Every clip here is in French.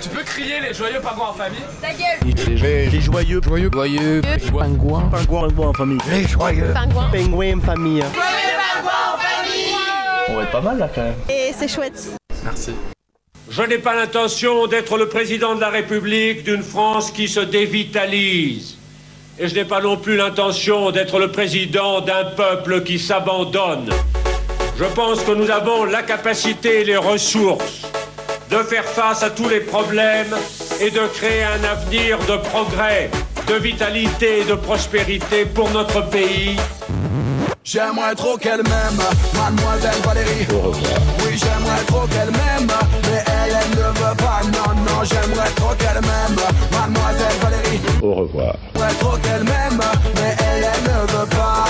Tu peux crier les joyeux pingouins en famille Ta gueule Les, joyeux, joyeux, joyeux, pingouins, pingouins, pingouins en famille. Les joyeux, Pingouins pingouins en famille. On va être pas mal là quand même. Et c'est chouette. Merci. Je n'ai pas l'intention d'être le président de la République d'une France qui se dévitalise. Et je n'ai pas non plus l'intention d'être le président d'un peuple qui s'abandonne. Je pense que nous avons la capacité et les ressources de faire face à tous les problèmes et de créer un avenir de progrès, de vitalité et de prospérité pour notre pays. J'aimerais trop qu'elle m'aime, mademoiselle Valérie. Au revoir. Oui, j'aimerais trop qu'elle m'aime, mais elle, elle ne veut pas. Non, non, j'aimerais trop qu'elle m'aime, mademoiselle Valérie. Au revoir. J'aimerais trop qu'elle m'aime, mais elle, elle ne veut pas.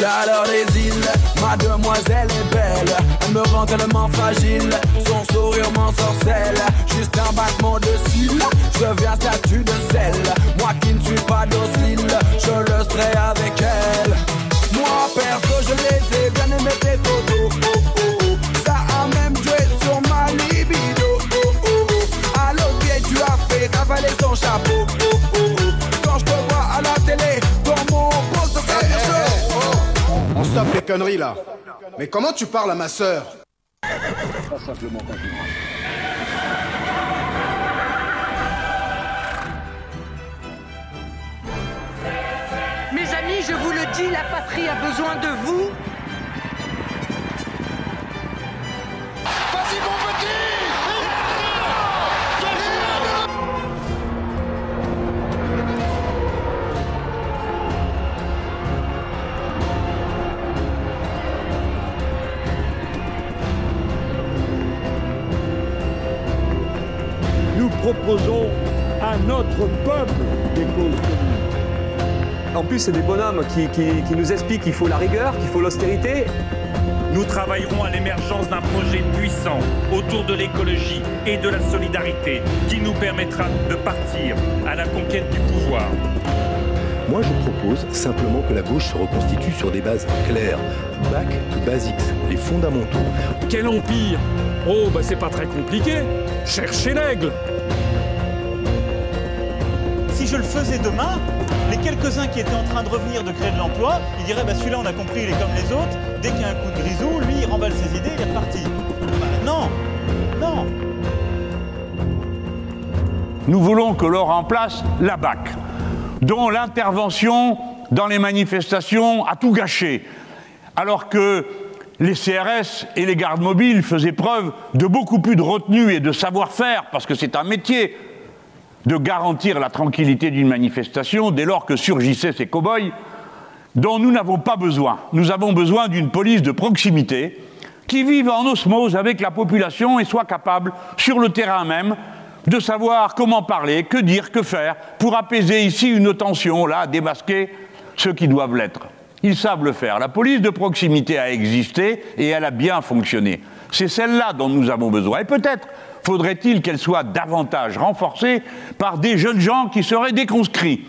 Chaleur des îles, ma demoiselle est belle. Elle me rend tellement fragile, son sourire m'ensorcelle. Juste un battement de cils, je deviens statue de sel. Moi qui ne suis pas docile, je le serai avec elle. Moi perso je les ai bien aimé tes photos oh, oh, oh. Ça a même joué sur ma libido. À l'autre tu as fait cavaler ton chapeau. Quand je te vois à la télé Dans mon poste de Eh, eh, eh, oh. On stoppe les conneries là. Mais comment tu parles à ma sœur? Mes amis, je vous le dis, la patrie a besoin de vous. Vas-y mon petit proposons à notre peuple des causes communes. En plus, c'est des bonhommes qui, qui- qui nous expliquent qu'il faut la rigueur, qu'il faut l'austérité. Nous travaillerons à l'émergence d'un projet puissant autour de l'écologie et de la solidarité qui nous permettra de partir à la conquête du pouvoir. Moi, je propose simplement que la gauche se reconstitue sur des bases claires. Back to basics, les fondamentaux. Quel empire? Oh, bah c'est pas très compliqué. Cherchez l'aigle. Je le faisais demain, les quelques-uns qui étaient en train de revenir de créer de l'emploi, ils diraient bah celui-là on a compris, il est comme les autres, dès qu'il y a un coup de grisou, lui il remballe ses idées, il est reparti. Bah non. Non. Nous voulons que l'on remplace la BAC, dont l'intervention dans les manifestations a tout gâché, alors que les CRS et les gardes mobiles faisaient preuve de beaucoup plus de retenue et de savoir-faire, parce que c'est un métier de garantir la tranquillité d'une manifestation dès lors que surgissaient ces cow-boys dont nous n'avons pas besoin. Nous avons besoin d'une police de proximité qui vive en osmose avec la population et soit capable, sur le terrain même, de savoir comment parler, que dire, que faire, pour apaiser ici une tension, là, démasquer ceux qui doivent l'être. Ils savent le faire. La police de proximité a existé et elle a bien fonctionné. C'est celle-là dont nous avons besoin. Et peut-être faudrait-il qu'elle soit davantage renforcée par des jeunes gens qui seraient déconscrits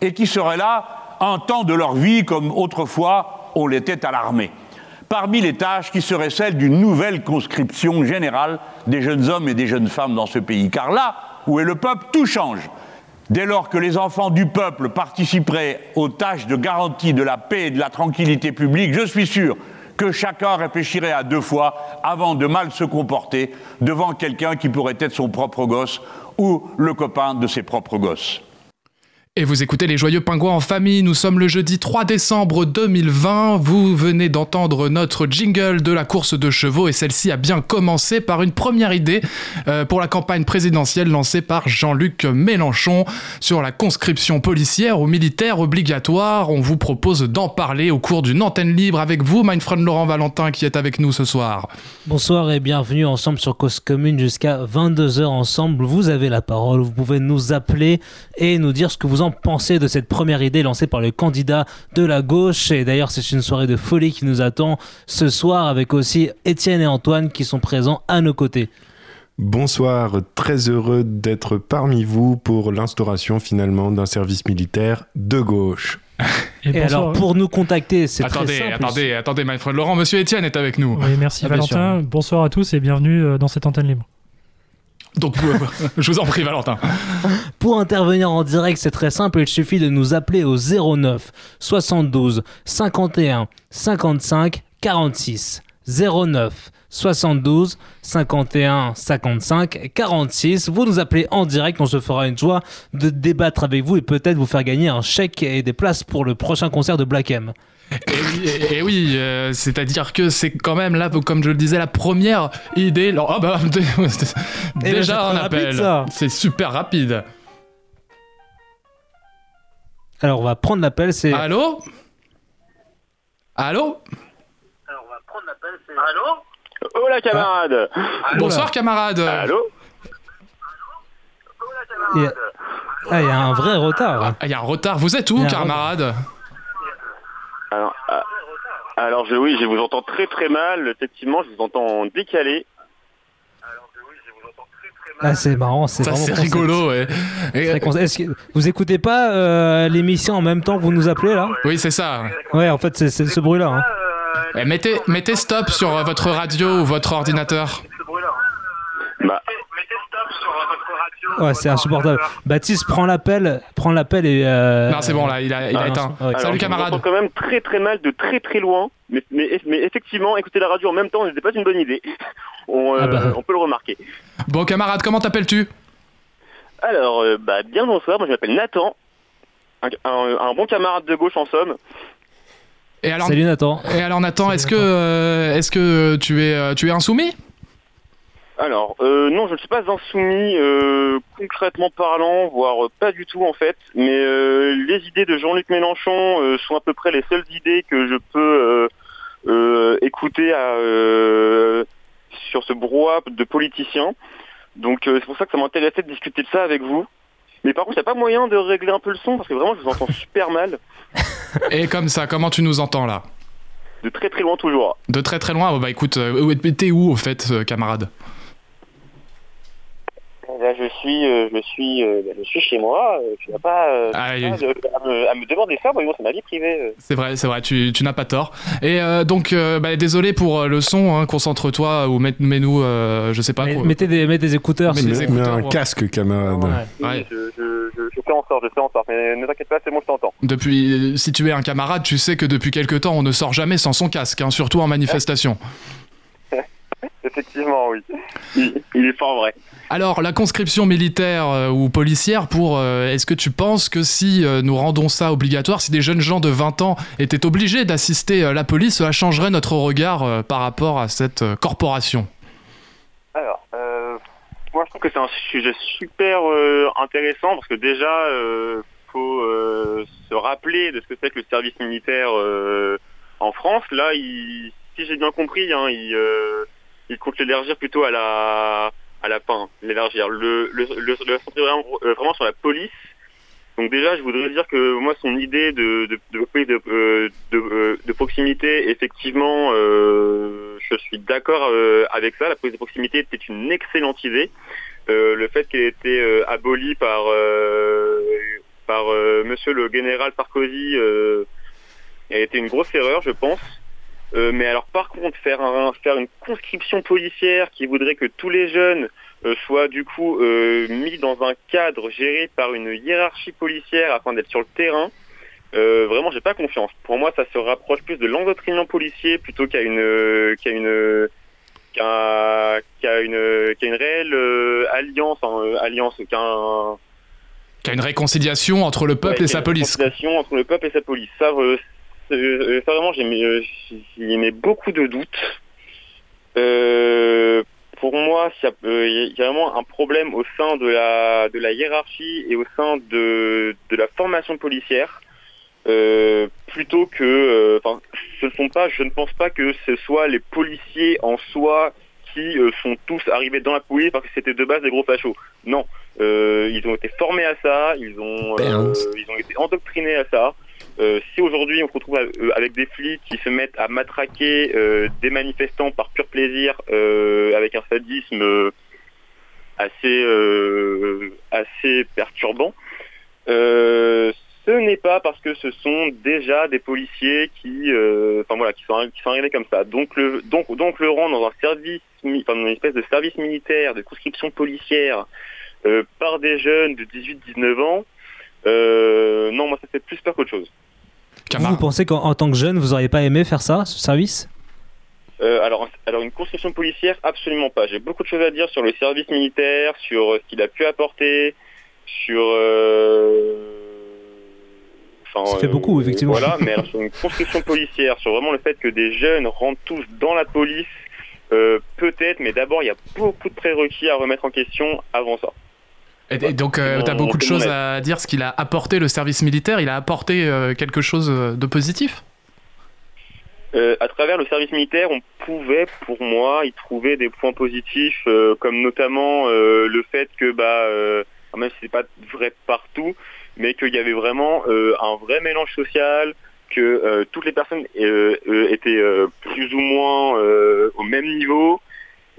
et qui seraient là un temps de leur vie comme autrefois on l'était à l'armée? Parmi les tâches qui seraient celles d'une nouvelle conscription générale des jeunes hommes et des jeunes femmes dans ce pays. Car là où est le peuple, tout change. Dès lors que les enfants du peuple participeraient aux tâches de garantie de la paix et de la tranquillité publique, je suis sûr que chacun réfléchirait à deux fois avant de mal se comporter devant quelqu'un qui pourrait être son propre gosse ou le copain de ses propres gosses. Et vous écoutez les Joyeux Pingouins en famille, nous sommes le jeudi 3 décembre 2020, vous venez d'entendre notre jingle de la course de chevaux et celle-ci a bien commencé par une première idée euh, pour la campagne présidentielle lancée par Jean-Luc Mélenchon sur la conscription policière ou militaire obligatoire. On vous propose d'en parler au cours d'une antenne libre avec vous, mein friend Laurent Valentin qui est avec nous ce soir. Bonsoir et bienvenue ensemble sur Cause Commune jusqu'à 22h ensemble. Vous avez la parole, vous pouvez nous appeler et nous dire ce que vous en pensez de cette première idée lancée par le candidat de la gauche. Et d'ailleurs, c'est une soirée de folie qui nous attend ce soir avec aussi Étienne et Antoine qui sont présents à nos côtés. Bonsoir, très heureux d'être parmi vous pour l'instauration finalement d'un service militaire de gauche. Et, alors, pour nous contacter, c'est très Attendez, simple. attendez, attendez, mein friend Laurent, monsieur Étienne est avec nous. Oui, merci Ah, Valentin. Bonsoir à tous et bienvenue euh, dans cette antenne libre. Donc, euh, je vous en prie, Valentin. Pour intervenir en direct, c'est très simple, il suffit de nous appeler au 09 72 51 55 46. 09 72 51 55 46. Vous nous appelez en direct, on se fera une joie de débattre avec vous et peut-être vous faire gagner un chèque et des places pour le prochain concert de Black M. Et oui, et- et oui, euh, c'est-à-dire que c'est quand même là, comme je le disais, la première idée. Alors, ah bah, ben, c'est déjà très un rapide, appel. C'est super rapide. Alors on va prendre l'appel, c'est... Allô? Allô? Oh la camarade Bonsoir, camarade. Allô? Y a- Ah, il y a un vrai retard. Ah, Il y a un retard. Vous êtes où, un camarade? Alors, ah, alors je, oui, je vous entends très très mal. Effectivement, je vous entends en décalé. Ah, c'est marrant, c'est rigolo, ouais. Et- que vous écoutez pas euh, l'émission en même temps que vous nous appelez là? Oui, c'est ça. Ouais, en fait, c'est c'est ce bruit-là. hein. Eh, mettez, mettez stop sur euh, votre radio ou votre ordinateur. Bah, Ouais, c'est insupportable. Baptiste, prends l'appel, prends l'appel et. euh, Non, c'est bon, là, il a, il a Ah, éteint. Ouais. Salut, camarade. Entends quand même très très mal de très très loin. Mais, mais, mais effectivement, écouter la radio en même temps, n'était pas une bonne idée. On, euh, Ah bah. on peut le remarquer. Bon, camarade, comment t'appelles-tu? Alors, euh, bah, bien bonsoir. Moi, je m'appelle Nathan. Un, un- un bon camarade de gauche en somme. Et alors, Salut Nathan. Et alors, Nathan, est-ce que, euh, est-ce que tu es, euh, tu es insoumis Alors, euh, non, je ne suis pas insoumis euh, concrètement parlant, voire pas du tout en fait. Mais euh, les idées de Jean-Luc Mélenchon euh, sont à peu près les seules idées que je peux écouter à, euh, sur ce brouhaha de politiciens. Donc c'est pour ça que ça m'intéressait de discuter de ça avec vous. Mais par contre, il n'y a pas moyen de régler un peu le son parce que vraiment, je vous entends super mal, Et comme ça, comment tu nous entends là? De très très loin toujours. De très très loin? Oh, Bah écoute, t'es où au fait, camarade? Là, je suis, euh, je suis, euh, bah, je suis chez moi. euh, tu n'as pas, euh, Ah, pas oui. de- à, me, à me demander ça. Voyons, c'est ma vie privée. C'est vrai, c'est vrai, tu, tu n'as pas tort. Et euh, donc, euh, bah, désolé pour le son, hein, concentre-toi ou mets- mets-nous, euh, je sais pas Mais- quoi. mettez, des, mettez des écouteurs. Mets si- des Mets écouteurs, un ouais. casque, camarade. Ouais. Je, je, je, je fais en sorte, je fais en sorte. Mais ne t'inquiète pas, c'est bon, je t'entends. Depuis, si tu es un camarade, tu sais que depuis quelque temps, on ne sort jamais sans son casque, hein, surtout en manifestation. Effectivement, oui. Il, il est fort vrai. Alors, la conscription militaire euh, ou policière, pour, euh, est-ce que tu penses que si euh, nous rendons ça obligatoire, si des jeunes gens de 20 ans étaient obligés d'assister la police, cela changerait notre regard par rapport à cette corporation? Alors, moi je trouve que c'est un sujet super intéressant parce que déjà, euh, faut se rappeler de ce que c'est que le service militaire en France. Là, il, si j'ai bien compris, hein, il, il compte l'élargir plutôt à la à la fin, l'élargir, le, le, le, le vraiment, euh, vraiment sur la police. Donc déjà, je voudrais dire que moi, son idée de, de, de euh, euh, de proximité, effectivement, euh, je suis d'accord euh, avec ça. La police de proximité était une excellente idée. Euh, le fait qu'elle ait été abolie par par Monsieur le général Sarkozy a été une grosse erreur, je pense. Euh, mais alors par contre faire un, faire une conscription policière qui voudrait que tous les jeunes euh, soient du coup euh, mis dans un cadre géré par une hiérarchie policière afin d'être sur le terrain, vraiment j'ai pas confiance. Pour moi ça se rapproche plus de l'endoctrinement policier plutôt qu'à une qu'à une qu'à une qu'à une réelle alliance hein, alliance qu'un Qu'il y a une réconciliation entre le peuple Ouais, et sa une police. réconciliation entre le peuple et sa police. Ça, euh, euh, vraiment, j'ai mis, euh, mets beaucoup de doutes. Euh, pour moi, il y, a- euh, vraiment un problème au sein de la, de la hiérarchie et au sein de, de la formation policière. Euh, plutôt que, euh, enfin, ce sont pas, je ne pense pas que ce soit les policiers en soi qui euh, sont tous arrivés dans la police parce que c'était de base des gros fachos. Non, Euh, ils ont été formés à ça, ils ont, euh, ils ont été endoctrinés à ça. Euh, si aujourd'hui on se retrouve euh, avec des flics qui se mettent à matraquer euh, des manifestants par pur plaisir, euh, avec un sadisme euh, assez assez perturbant, ce n'est pas parce que ce sont déjà des policiers qui, enfin voilà, qui sont arrivés comme ça. Donc le donc donc le rang dans un service, enfin dans une espèce de service militaire, de conscription policière par des jeunes de 18-19 ans. Euh, non, moi ça fait plus peur qu'autre chose. Vous, vous pensez qu'en en tant que jeune, vous auriez pas aimé faire ça, ce service? Euh, alors, alors une conscription policière, absolument pas. J'ai beaucoup de choses à dire sur le service militaire, sur euh, ce qu'il a pu apporter, sur. Euh... enfin, Ça fait beaucoup, effectivement. Voilà, mais alors, sur une conscription policière, sur vraiment le fait que des jeunes rentrent tous dans la police, euh, peut-être, mais d'abord il y a beaucoup de prérequis à remettre en question avant ça. Et, et donc, euh, t'as Mon- beaucoup de choses à dire, ce qu'il a apporté le service militaire. Il a apporté euh, quelque chose de positif? Euh, à travers le service militaire, on pouvait, pour moi, y trouver des points positifs, euh, comme notamment euh, le fait que, bah, euh, même si c'est pas vrai partout, mais qu'il y avait vraiment euh, un vrai mélange social, que euh, toutes les personnes euh, euh, étaient euh, plus ou moins euh, au même niveau,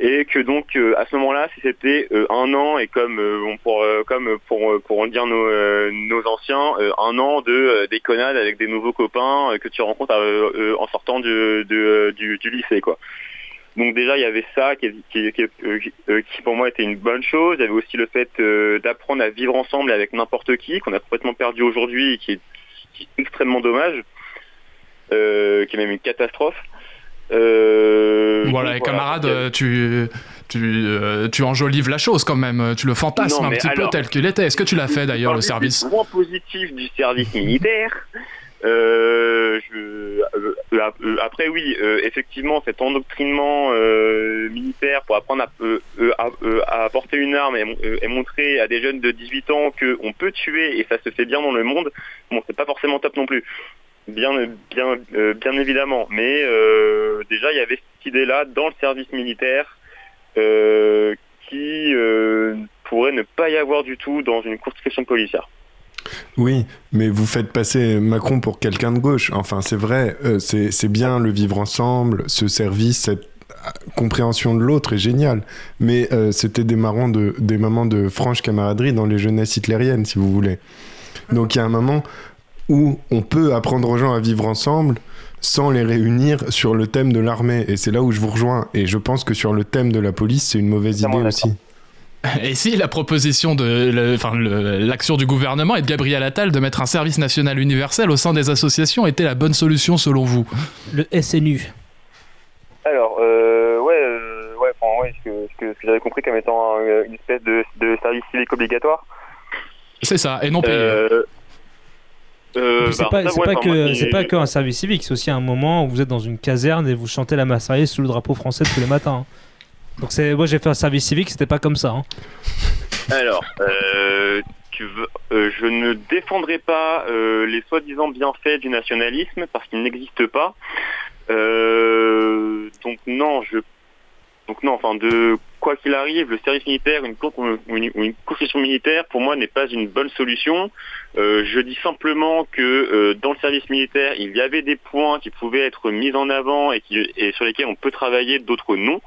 et que donc euh, à ce moment-là, si c'était euh, un an et comme euh, on pour comme pour pour en dire nos nos anciens, un an de déconnade avec des nouveaux copains que tu rencontres en sortant du, lycée quoi. Donc déjà il y avait ça qui, pour moi était une bonne chose. Il y avait aussi le fait d'apprendre à vivre ensemble avec n'importe qui qu'on a complètement perdu aujourd'hui et qui est, extrêmement dommage, qui est même une catastrophe. Euh, Voilà, donc, et camarade, euh, tu, tu, euh, tu enjolives la chose quand même. Tu le fantasmes Non, un petit peu tel qu'il était. Est-ce que tu l'as fait d'ailleurs, le service les points positifs du service militaire. euh, je- euh, après oui, euh, effectivement, cet endoctrinement militaire pour apprendre à, à, à porter une arme et, mon- et montrer à des jeunes de 18 ans que on peut tuer et ça se fait bien dans le monde. Bon, c'est pas forcément top non plus, bien, bien, euh, bien évidemment. Mais euh, déjà, il y avait cette idée-là dans le service militaire euh, qui pourrait ne pas y avoir du tout dans une conscription policière. Oui, mais vous faites passer Macron pour quelqu'un de gauche. Enfin, c'est vrai, c'est bien le vivre ensemble, ce service, cette compréhension de l'autre est génial. Mais c'était des, des moments de franche camaraderie dans les jeunesses hitlériennes, si vous voulez. Donc il y a un moment où on peut apprendre aux gens à vivre ensemble sans les réunir sur le thème de l'armée. Et c'est là où je vous rejoins. Et je pense que sur le thème de la police, c'est une mauvaise idée aussi. Et si la proposition de, le- enfin, le- l'action du gouvernement et de Gabriel Attal de mettre un service national universel au sein des associations était la bonne solution selon vous? Le SNU. Alors, euh, ouais, euh, ouais, enfin, ouais, ce que, ce que, ce que j'avais compris comme étant un- une espèce de, de service civique obligatoire. C'est ça, et non payé. Euh, euh, c'est bah, pas, ça, c'est ouais, pas enfin, que c'est pas qu'un service civique, c'est aussi un moment où vous êtes dans une caserne et vous chantez la Marseillaise sous le drapeau français tous les matins. hein. Donc c'est moi j'ai fait un service civique, c'était pas comme ça. hein. Alors, euh, tu veux, euh, je ne défendrai pas euh, les soi-disant bienfaits du nationalisme parce qu'ils n'existent pas. Euh, donc non, je, donc non, enfin de quoi qu'il arrive, le service militaire, une, ou une, ou construction militaire, pour moi, n'est pas une bonne solution. Euh, je dis simplement que euh, dans le service militaire, il y avait des points qui pouvaient être mis en avant et, sur lesquels on peut travailler, d'autres non.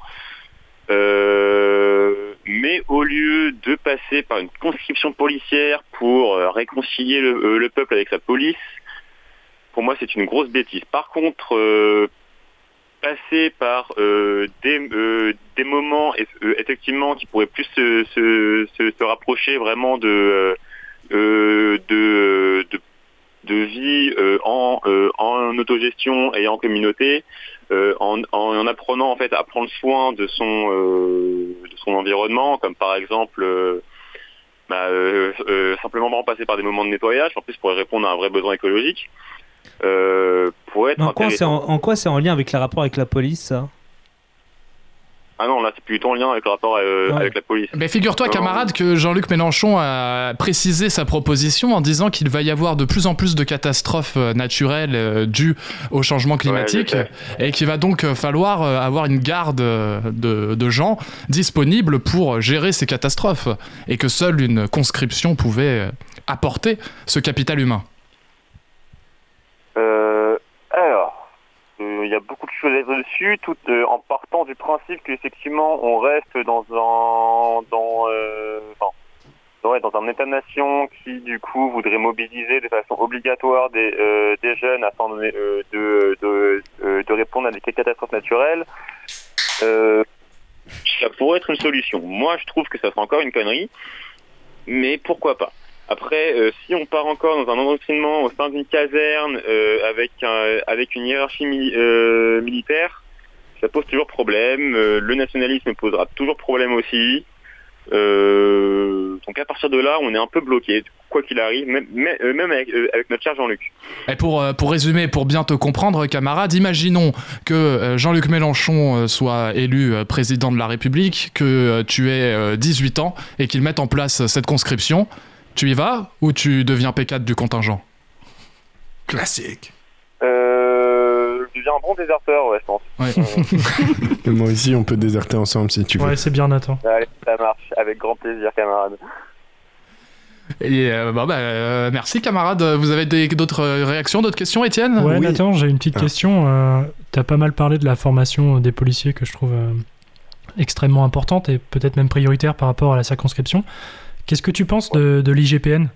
Euh, mais au lieu de passer par une conscription policière pour réconcilier le, le peuple avec sa police, pour moi c'est une grosse bêtise. Par contre, passer par euh, des, euh, des moments euh, effectivement qui pourraient plus se, rapprocher vraiment de, de, vie en, autogestion et en communauté, en, en apprenant en fait à prendre soin de son environnement, comme par exemple bah, simplement passer par des moments de nettoyage, en plus pour répondre à un vrai besoin écologique, euh, pourrait être Mais en quoi c'est en, en quoi c'est en lien avec le rapport avec la police ça? Ah non, là c'est plutôt en lien avec le rapport euh, Ouais. avec la police. Mais figure-toi, camarade, que Jean-Luc Mélenchon a précisé sa proposition en disant qu'il va y avoir de plus en plus de catastrophes euh, naturelles dues au changement climatique Ouais, et qu'il va donc falloir avoir une garde de, de gens disponibles pour gérer ces catastrophes et que seule une conscription pouvait apporter ce capital humain. Euh, alors, euh, il y a beaucoup de choses à dire dessus, tout euh, en partant du principe qu'effectivement on reste dans un dans, euh, dans un État-nation qui, du coup, voudrait mobiliser de façon obligatoire des, euh, des jeunes afin de, de, répondre à des catastrophes naturelles, ça pourrait être une solution. Moi, je trouve que ça serait encore une connerie, mais pourquoi pas? Après, euh, si on part encore dans un endoctrinement au sein d'une caserne euh, avec, avec une hiérarchie euh, militaire, ça pose toujours problème. Le nationalisme posera toujours problème aussi. Donc à partir de là, on est un peu bloqué, quoi qu'il arrive, même, même, avec, notre cher Jean-Luc. Et pour, pour résumer, pour bien te comprendre, camarade, imaginons que Jean-Luc Mélenchon soit élu président de la République, que tu aies euh, 18 ans et qu'il mette en place cette conscription. Tu y vas ou tu deviens P4 du contingent? Classique. Euh, je deviens un bon déserteur, ouais, je pense. Et moi aussi, on peut déserter ensemble si tu veux. Ouais, c'est bien, Nathan. Allez, ça marche, avec grand plaisir, camarade. Et euh, bah, bah, euh, merci camarade. Vous avez d'autres euh, réactions, d'autres questions, Étienne? Ouais, Nathan, j'ai une Ah. petite question. Euh, T'as pas mal parlé de la formation des policiers que je trouve euh, extrêmement importante et peut-être même prioritaire par rapport à la circonscription. Qu'est-ce que tu penses de, de l'IGPN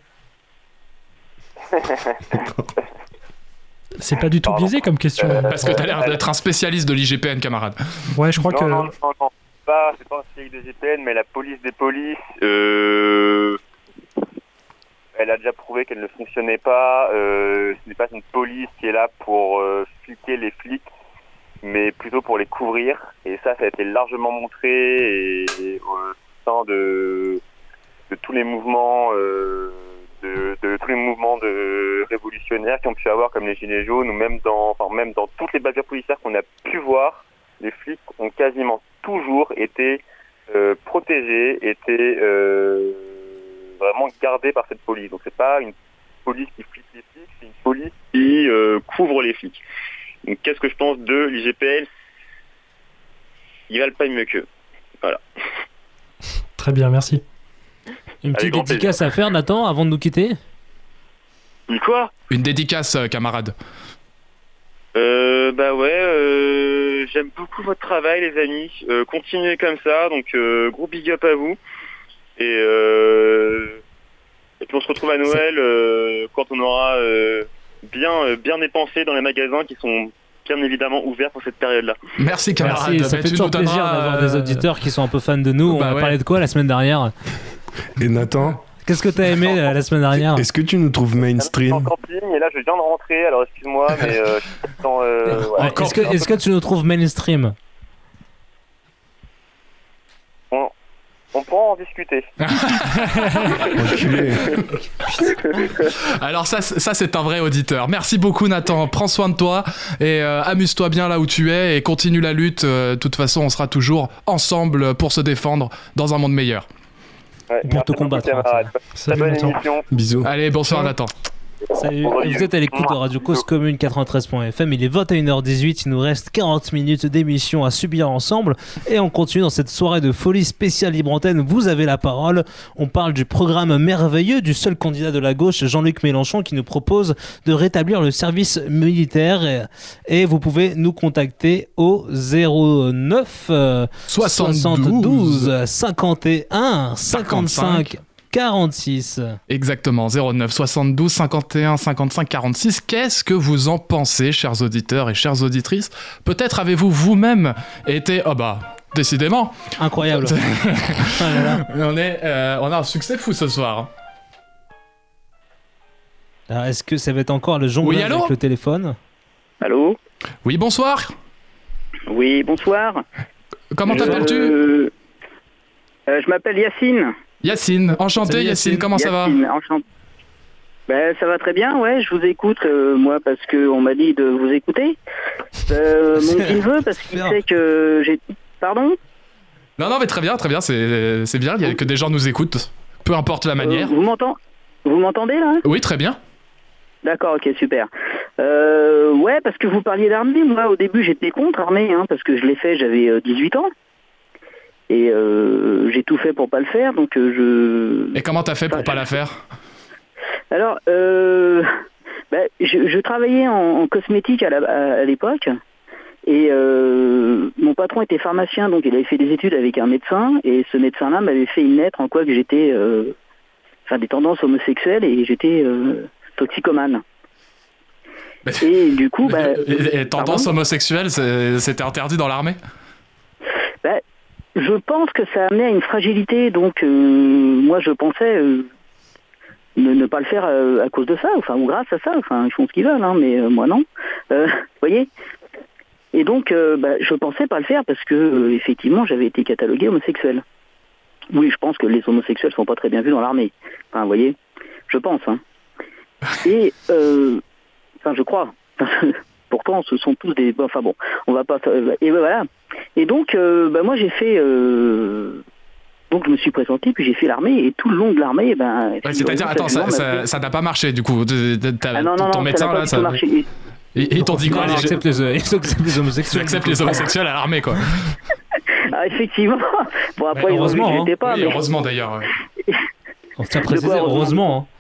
C'est pas du tout biaisé comme question. Parce que t'as l'air d'être un spécialiste de l'IGPN, camarade. Ouais, je crois non, que. Non, non, non, c'est pas, c'est pas un spécialiste des GPN, mais la police des polices, euh, elle a déjà prouvé qu'elle ne fonctionnait pas. Euh, ce n'est pas une police qui est là pour euh, fliquer les flics, mais plutôt pour les couvrir. Et ça, ça a été largement montré et, et au sein de, de tous les mouvements. euh, de, tous les mouvements de révolutionnaires qui ont pu avoir comme les gilets jaunes ou même dans enfin même dans toutes les bavures policières qu'on a pu voir les flics ont quasiment toujours été euh, protégés, été euh, vraiment gardés par cette police. Donc c'est pas une police qui flique les flics, c'est une police qui couvre les flics. Donc qu'est-ce que je pense de l'IGPN? Ils valent pas mieux qu'eux. Voilà. Très bien, merci. Une petite dédicace à faire, Nathan, avant de nous quitter Quoi? Une dédicace, euh, camarade. Euh, bah ouais, euh, j'aime beaucoup votre travail les amis. Euh, continuez comme ça, donc euh, gros big up à vous. Et, euh, et puis on se retrouve à Noël euh, quand on aura euh, bien, euh, bien dépensé dans les magasins qui sont bien évidemment ouverts pour cette période-là. Merci camarade. Merci, ça Bah, fait toujours plaisir d'avoir euh, des auditeurs qui sont un peu fans de nous. Bah On a ouais. parlé de quoi la semaine dernière? Et Nathan Qu'est-ce que t'as aimé euh, la semaine dernière Est-ce que tu nous trouves En mainstream camping, et là je viens de rentrer, alors excuse-moi, mais euh, je suis dans, euh, ouais. Est-ce que, tu nous trouves mainstream on, on pourra en discuter. Alors ça, c'est un vrai auditeur. Merci beaucoup Nathan. Prends soin de toi et euh, amuse-toi bien là où tu es et continue la lutte. Euh, De toute façon, on sera toujours ensemble pour se défendre dans un monde meilleur. Ouais, Pour te combattre, camarades. Salut, bonne émission. Bisous. Allez, bonsoir Nathan. Salut, vous êtes à l'écoute de Radio Cause Commune 93.fm, il est 21h18, il nous reste 40 minutes d'émission à subir ensemble. Et on continue dans cette soirée de folie spéciale libre antenne, vous avez la parole, on parle du programme merveilleux du seul candidat de la gauche, Jean-Luc Mélenchon, qui nous propose de rétablir le service militaire. Et, et vous pouvez nous contacter au 09 euh, 72 51 55 46. Exactement, 09 72 51 55 46. Qu'est-ce que vous en pensez, chers auditeurs et chères auditrices? Peut-être avez-vous vous-même été... Oh bah, décidément. Incroyable. on, est, euh, on a un succès fou ce soir. Alors, est-ce que ça va être encore le jonglage Oui, avec le téléphone? Allô? Oui, bonsoir. Oui, bonsoir. Comment Euh, t'appelles-tu? euh, Je m'appelle Yacine. Yacine. Enchanté Salut, Yacine, comment ça va Yacine, enchanté. Ben, ça va très bien, ouais, je vous écoute, euh, moi, parce qu'on m'a dit de vous écouter. Euh, mon petit neveu, parce qu'il sait que j'ai... Pardon? Non, non, mais très bien, très bien, c'est bien, il y a que des gens nous écoutent, peu importe la manière. Euh, Vous m'entendez Vous m'entendez, là? Oui, très bien. D'accord, ok, super. Euh, ouais, parce que vous parliez d'armée, moi, au début, j'étais contre armée, hein, parce que je l'ai fait, j'avais euh, 18 ans. Et euh, j'ai tout fait pour pas le faire, donc euh, je... Et comment t'as fait pour pas la faire? Alors, euh, ben, je, je travaillais en, en cosmétique à l'époque. Et euh, mon patron était pharmacien, donc il avait fait des études avec un médecin. Et ce médecin-là m'avait fait une lettre en quoi que j'étais euh, enfin des tendances homosexuelles et j'étais euh, toxicomane. Et du coup, bah, Et, et tendance pardon? homosexuelle, c'est- c'était interdit dans l'armée? Bah, je pense que ça amenait à une fragilité, donc euh, moi je pensais euh, ne, ne pas le faire euh, à cause de ça, enfin ou grâce à ça, enfin ils font ce qu'ils veulent, hein, mais moi non. Vous voyez? Et donc euh, bah, je pensais pas le faire parce que euh, effectivement j'avais été catalogué homosexuel. Oui, je pense que les homosexuels sont pas très bien vus dans l'armée. Enfin, vous voyez, je pense. Hein. Et euh, enfin, je crois. Pourtant, ce sont tous des. Enfin bon, on va pas. Et voilà. Et donc, euh, bah, moi, j'ai fait. euh, Donc, je me suis présenté, puis j'ai fait l'armée, et tout le long de l'armée, ben. Ouais, C'est-à-dire, attends, ça ça- ça n'a pas marché du coup. Ah non, non, ton non, médecin ça n'a pas là, ça. marché. Et- Et ils t'ont dit quoi Ils les- acceptent les, ils acceptent les homosexuels. Ils acceptent les homosexuels à l'armée quoi. Ah, effectivement. Bon, après, Ouais, ils ont vu que heureusement, je hein. pas. Oui, mais- heureusement d'ailleurs. ouais. On tient à De préciser, quoi, heureusement heureusement. hein.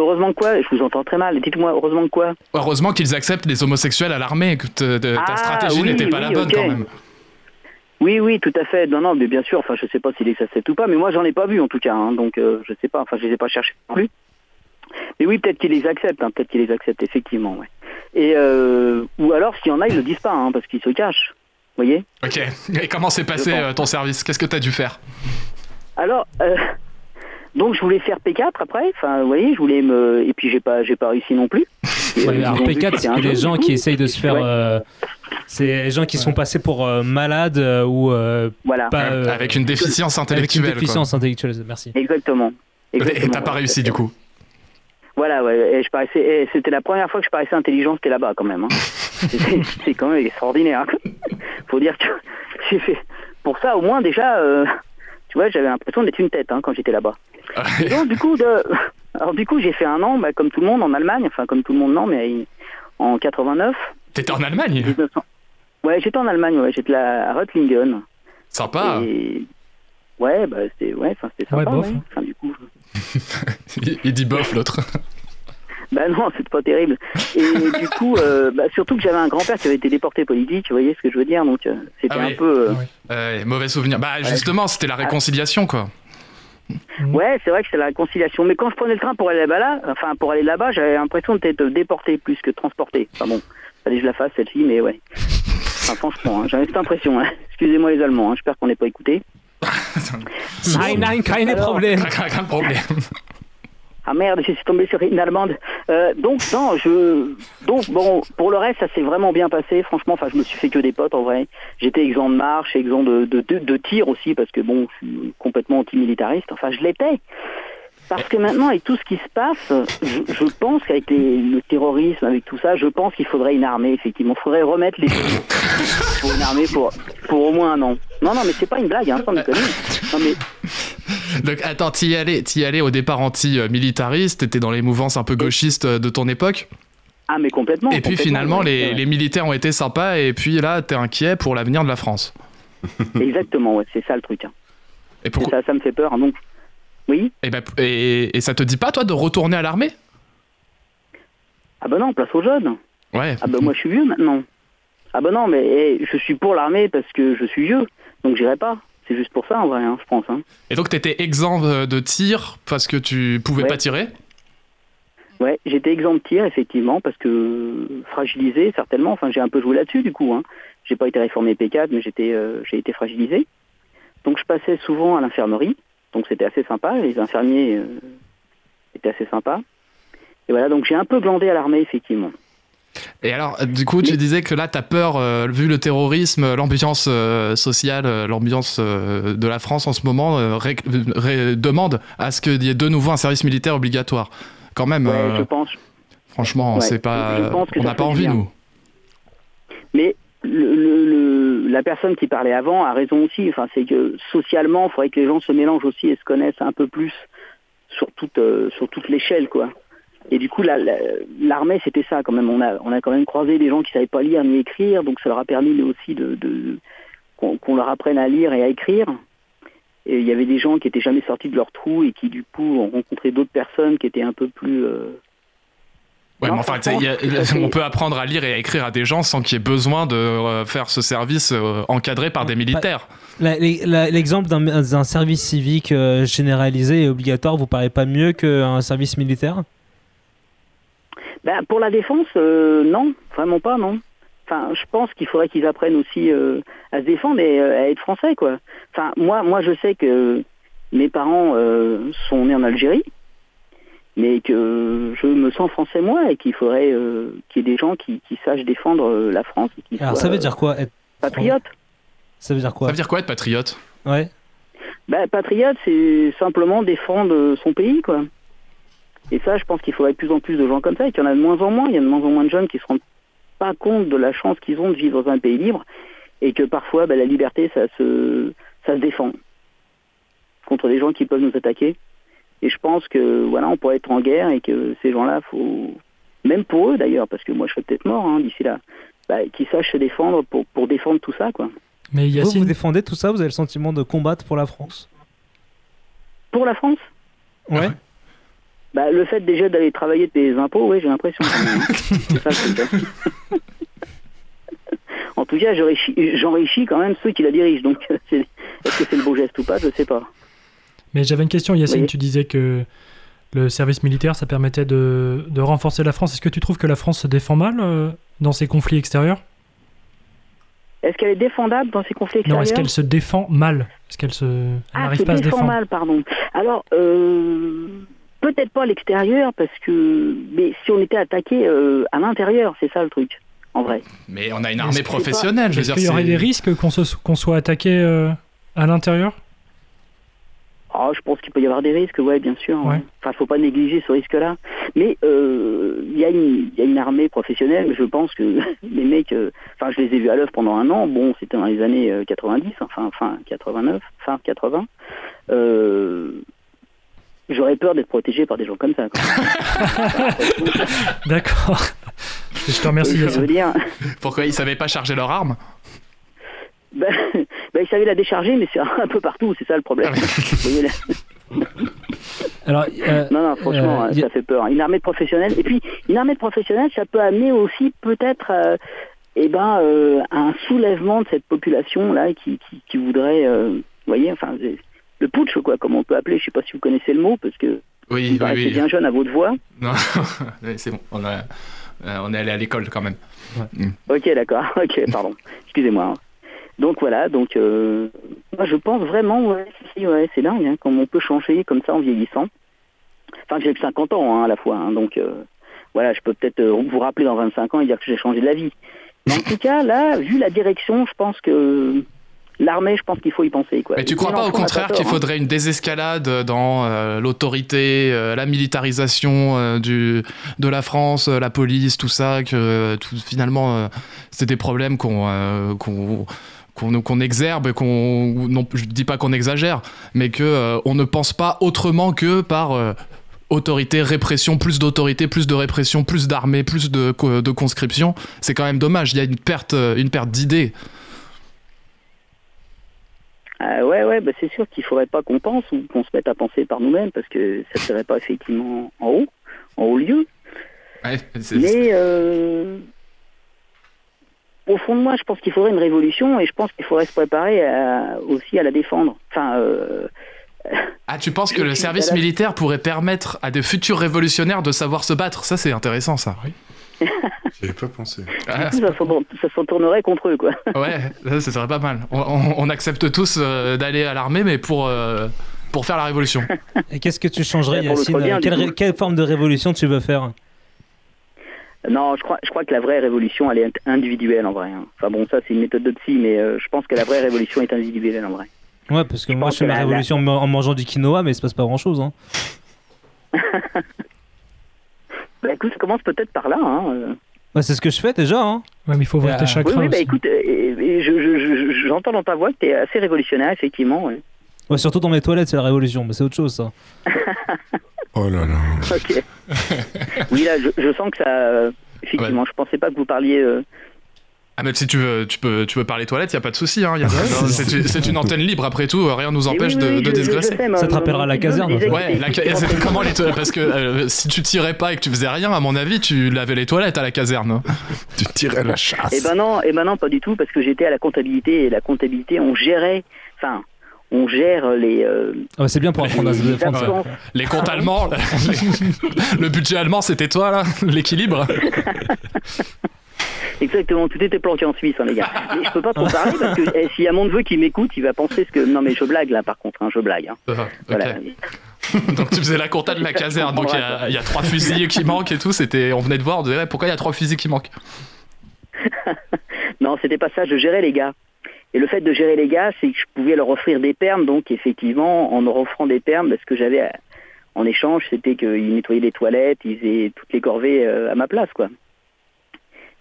Heureusement quoi Je vous entends très mal. Dites-moi, heureusement quoi Heureusement qu'ils acceptent les homosexuels à l'armée, te- ta Ah, stratégie oui, n'était pas la bonne quand même. Oui, oui, tout à fait. Non, non, mais bien sûr. Enfin, je sais pas s'il accepte ou pas, mais moi, j'en ai pas vu en tout cas. hein, donc, euh, je sais pas. Enfin, je les ai pas cherchés non plus. Mais oui, peut-être qu'ils les acceptent. hein, peut-être qu'ils les acceptent effectivement. Ouais. Et euh, ou alors, s'il y en a, ils le disent pas, hein, parce qu'ils se cachent. Vous voyez? Ok. Et comment s'est passé euh, ton service? Qu'est-ce que t'as dû faire? Alors, euh, donc, je voulais faire P4 après. Enfin, vous voyez, je voulais me. Et puis, j'ai pas, j'ai pas réussi non plus. Et, Ouais, euh, alors ils ont vu que P4, c'était un c'est les jeu, gens qui essayent de se faire. Ouais. euh, c'est les gens qui sont passés pour euh, malades euh, ou euh, Voilà. pas, euh, Avec une déficience intellectuelle. Avec une déficience intellectuelle, merci. Exactement. Et t'as pas réussi du coup. Voilà, ouais, et je paraissais, et c'était la première fois que je paraissais intelligent, c'était là-bas quand même. Hein. C'est- quand même extraordinaire. hein. Faut dire que j'ai fait. Pour ça, au moins déjà, euh, tu vois, j'avais l'impression d'être une tête hein, quand j'étais là-bas. Et donc du coup, de... alors du coup, j'ai fait un an, bah, comme tout le monde en Allemagne, enfin comme tout le monde non, mais en 89. T'étais en Allemagne 1900. Ouais, j'étais en Allemagne, ouais, j'étais à Reutlingen. Sympa. Et... Ouais, bah c'était ouais, c'était Ouais, sympa. bof. ouais. Enfin, du coup, il, il dit bof l'autre. Bah non, c'est pas terrible. Et du coup, euh, bah, surtout que j'avais un grand-père qui avait été déporté politique, vous voyez ce que je veux dire, donc euh, c'était Ah oui. un peu... euh, Euh, mauvais souvenir. Bah justement, c'était la réconciliation quoi. Ouais, c'est vrai que c'est la réconciliation. Mais quand je prenais le train pour aller là-bas, enfin pour aller là-bas, j'avais l'impression d'être déporté plus que transporté. Enfin bon, fallait que je la fasse celle-ci, mais ouais. Enfin franchement, hein, j'avais cette impression. Hein. Excusez-moi les Allemands, hein, j'espère qu'on n'est pas écouté. Nein, nein, keine Problem. Kein Problem. Ah merde, je suis tombé sur une allemande. Euh, donc non, je donc bon pour le reste ça s'est vraiment bien passé. Franchement, enfin je me suis fait que des potes en vrai. J'étais exempt de marche, exempt de, de, de, de tir aussi parce que bon, je suis complètement antimilitariste. Enfin je l'étais. Parce que maintenant, avec tout ce qui se passe, je, je pense qu'avec les- le terrorisme, avec tout ça, je pense qu'il faudrait une armée, effectivement. Il faudrait remettre les pour une armée pour, pour au moins un an. Non, non, mais c'est pas une blague, hein, sans déconner. Non, mais Donc attends, t'y allais, t'y allais au départ anti-militariste, t'étais dans les mouvances un peu gauchistes euh, de ton époque. Ah, mais complètement. Et puis complètement, finalement, ouais, les, ouais. les militaires ont été sympas, et puis là, t'es inquiet pour l'avenir de la France. Exactement, ouais, c'est ça le truc. hein. Et pourquoi ça, ça me fait peur. hein, donc, oui. et, ben, et, et ça te dit pas, toi, de retourner à l'armée? Ah bah non, place aux jeunes. Ouais. Ah bah moi je suis vieux maintenant. Ah bah non, mais eh, je suis pour l'armée parce que je suis vieux, donc j'irai pas. C'est juste pour ça en vrai, hein, je pense. Hein. Et donc, t'étais exempt euh, de tir parce que tu pouvais Ouais. pas tirer? Ouais, j'étais exempt de tir effectivement parce que fragilisé certainement. Enfin, j'ai un peu joué là-dessus du coup. Hein. J'ai pas été réformé P4, mais j'étais, euh, j'ai été fragilisé. Donc je passais souvent à l'infirmerie, donc c'était assez sympa. Les infirmiers euh, étaient assez sympas. Et voilà, donc j'ai un peu glandé à l'armée effectivement. Et alors, euh, du coup, tu disais que là, t'as peur, euh, vu le terrorisme, l'ambiance euh, sociale, l'ambiance de la France en ce moment, ré- ré- demande à ce qu'il y ait de nouveau un service militaire obligatoire. Quand même, Ouais, je pense. franchement, Ouais, c'est pas, on n'a pas envie, bien. nous. Mais le, le- le- la personne qui parlait avant a raison aussi. Enfin, c'est que socialement, il faudrait que les gens se mélangent aussi et se connaissent un peu plus sur toute, euh, sur toute l'échelle, quoi. Et du coup, la- la- l'armée, c'était ça quand même. On a, on a quand même croisé des gens qui savaient pas lire ni écrire, donc ça leur a permis aussi de, de- qu'on qu'on leur apprenne à lire et à écrire. Et il y avait des gens qui étaient jamais sortis de leur trou et qui du coup ont rencontré d'autres personnes qui étaient un peu plus, euh, Ouais, Non, mais enfin, y a- on peut apprendre à lire et à écrire à des gens sans qu'il y ait besoin de euh, faire ce service euh, encadré par des militaires. La- la- L'exemple d'un service civique euh, généralisé et obligatoire vous paraît pas mieux qu'un service militaire? Ben, pour la défense, euh, non, vraiment pas, non. Enfin, je pense qu'il faudrait qu'ils apprennent aussi euh, à se défendre et euh, à être français, quoi. Enfin, moi, moi, je sais que mes parents euh, sont nés en Algérie, mais que je me sens français moi et qu'il faudrait euh, qu'il y ait des gens qui, qui sachent défendre euh, la France et qui Alors soient ça veut dire quoi être patriotes? Ça veut dire quoi? Ça veut dire quoi être patriote? Ouais. Ben, patriote, c'est simplement défendre euh, son pays, quoi. Et ça, je pense qu'il faudrait de plus en plus de gens comme ça, et qu'il y en a de moins en moins. Il y a de moins en moins de jeunes qui se rendent pas compte de la chance qu'ils ont de vivre dans un pays libre, et que parfois, ben, la liberté, ça se, ça se défend contre des gens qui peuvent nous attaquer. Et je pense que, voilà, on pourrait être en guerre, et que ces gens-là, faut, même pour eux d'ailleurs, parce que moi, je serais peut-être mort hein, d'ici là, ben, qu'ils sachent se défendre pour, pour défendre tout ça, quoi. Mais Vous, Yacine, vous défendez tout ça Vous avez le sentiment de combattre pour la France? Pour la France? Ouais. Bah, le fait déjà d'aller travailler de payer des impôts, oui, j'ai l'impression. quand même. C'est ça le truc, en tout cas, j'enrichis j'enrichis quand même ceux qui la dirigent. Donc, c'est- est-ce que c'est le beau geste ou pas? Je sais pas. Mais j'avais une question, Yacine. Oui. Tu disais que le service militaire, ça permettait de, de renforcer la France. Est-ce que tu trouves que la France se défend mal euh, dans ces conflits extérieurs? Est-ce qu'elle est défendable dans ces conflits extérieurs Non, est-ce qu'elle se défend mal? Est-ce qu'elle se... elle Ah, n'arrive se pas à se défend défendre? mal, pardon. Alors, euh, peut-être pas à l'extérieur, parce que... Mais si on était attaqué euh, à l'intérieur, c'est ça le truc, en vrai. Mais on a une Est-ce armée professionnelle, je veux Est-ce dire. qu'il y aurait des risques qu'on se- soit attaqué euh, à l'intérieur? Ah, je pense qu'il peut y avoir des risques, ouais, bien sûr. Ouais. ouais. Enfin, faut pas négliger ce risque-là. Mais euh, il y, a une- il y a une armée professionnelle. Je pense que les mecs, euh, enfin, je les ai vus à l'œuvre pendant un an. Bon, c'était dans les années euh, 90, enfin, fin 89, fin 80. Euh, J'aurais peur d'être protégé par des gens comme ça. D'accord. Je te remercie, je Yacine. veux dire, Pourquoi ils savaient pas charger leur arme? Ben, ben, ils savaient la décharger, mais c'est un peu partout. C'est ça le problème. Là. Alors, euh, Non, non, franchement, euh, y a- ça fait peur. Une armée de professionnels. Et puis, une armée de professionnels, ça peut amener aussi peut-être euh, eh ben, euh, à un soulèvement de cette population-là qui, qui, qui voudrait, euh, vous voyez, enfin, le putsch, quoi, comme on peut appeler. Je sais pas si vous connaissez le mot, parce que Oui, vous oui, bien jeune à votre voix. Non, c'est bon. On, a- on est allé à l'école quand même. Mm. Ok, d'accord. Ok, pardon. Excusez-moi. Donc voilà, donc euh, moi je pense vraiment, ouais, si, si, ouais, c'est dingue, hein, comme on peut changer comme ça en vieillissant. Enfin, j'ai que 50 ans hein, à la fois, hein, donc euh, voilà, je peux peut-être euh, vous rappeler dans 25 ans et dire que j'ai changé de la vie. Mais en tout cas, là, vu la direction, je pense que l'armée, je pense qu'il faut y penser. Quoi. Mais tu Et crois pas au contraire qu'il hein. faudrait une désescalade dans euh, l'autorité, euh, la militarisation euh, du, de la France, la police, tout ça, que tout, finalement c'est des problèmes qu'on qu'on qu'on exerbe, qu'on non, je dis pas qu'on exagère, mais que euh, on ne pense pas autrement que par euh, autorité, répression, plus d'autorité, plus de répression, plus d'armée, plus de, de conscription. C'est quand même dommage. Il y a une perte, euh, une perte d'idées. Ouais, ouais, bah c'est sûr qu'il faudrait pas qu'on pense ou qu'on se mette à penser par nous-mêmes parce que ça serait pas effectivement en haut, en haut lieu. Ouais, Mais euh, au fond de moi, je pense qu'il faudrait une révolution et je pense qu'il faudrait se préparer à- aussi à la défendre. Enfin, euh, Ah, tu penses que le service militaire pourrait permettre à des futurs révolutionnaires de savoir se battre? Ça, c'est intéressant, ça. J'avais pas pensé. Ah, du coup, ça, s'en- tournerait contre eux, quoi. ouais, ça, ça serait pas mal. On, on- on accepte tous euh, d'aller à l'armée, mais pour, euh, pour faire la révolution. Et qu'est-ce que tu changerais, Yacine? bien, quelle forme de révolution tu veux faire? Non, je crois, je crois que la vraie révolution, elle est individuelle en vrai. hein. Enfin bon, ça c'est une méthode de psy, mais euh, je pense que la vraie révolution est individuelle en vrai. Ouais, parce que moi je fais ma la- révolution en en mangeant du quinoa, mais il se passe pas grand chose. Hein. Bah écoute, ça commence peut-être par là. Hein. euh. Bah, c'est ce que je fais déjà. Hein. Ouais, mais il faut ouvrir Euh, tes Oui, chakras oui, bah aussi. écoute, euh, et- et je- je- je- je- j'entends dans ta voix que tu es assez révolutionnaire, effectivement. ouais. Ouais, surtout dans mes toilettes, c'est la révolution, mais c'est autre chose ça. Oh là là. Ok. oui, là, je, je sens que ça. euh, effectivement, je pensais pas que vous parliez. euh, Ah mais si tu veux, tu peux, tu peux parler toilettes, y a pas de souci. Hein, c'est une antenne libre après tout, rien nous empêche oui, de, oui, de sais, Ça te rappellera la caserne, Ouais, la ca- comment les toilettes Parce que euh, si tu tirais pas et que tu faisais rien, à mon avis, tu lavais les toilettes à la caserne. hein. Tu tirais la chasse. Eh ben non, eh ben non, pas du tout, parce que j'étais à la comptabilité et la comptabilité, on gérait, enfin, on gère les. euh, Ah bah, c'est bien pour apprendre à se les défendre. comptes allemands, le budget allemand, c'était toi là, l'équilibre. Exactement, tout était planqué en Suisse, hein, les gars. Mais je peux pas trop parler parce que eh, s'il y a mon neveu qui m'écoute, il va penser ce que. Non, mais je blague là, par contre, hein, je blague. hein. Ah. Voilà. Donc tu faisais la compta de la caserne, donc il y y, a trois fusiliers qui manquent et tout. C'était, on venait de voir, on dirait pourquoi il y a trois fusils qui manquent? Non, c'était pas ça, je gérais les gars. Et le fait de gérer les gars, c'est que je pouvais leur offrir des permes, donc effectivement, en leur offrant des permes, ce que j'avais à- en échange, c'était qu'ils nettoyaient les toilettes, ils faisaient toutes les corvées euh, à ma place, quoi.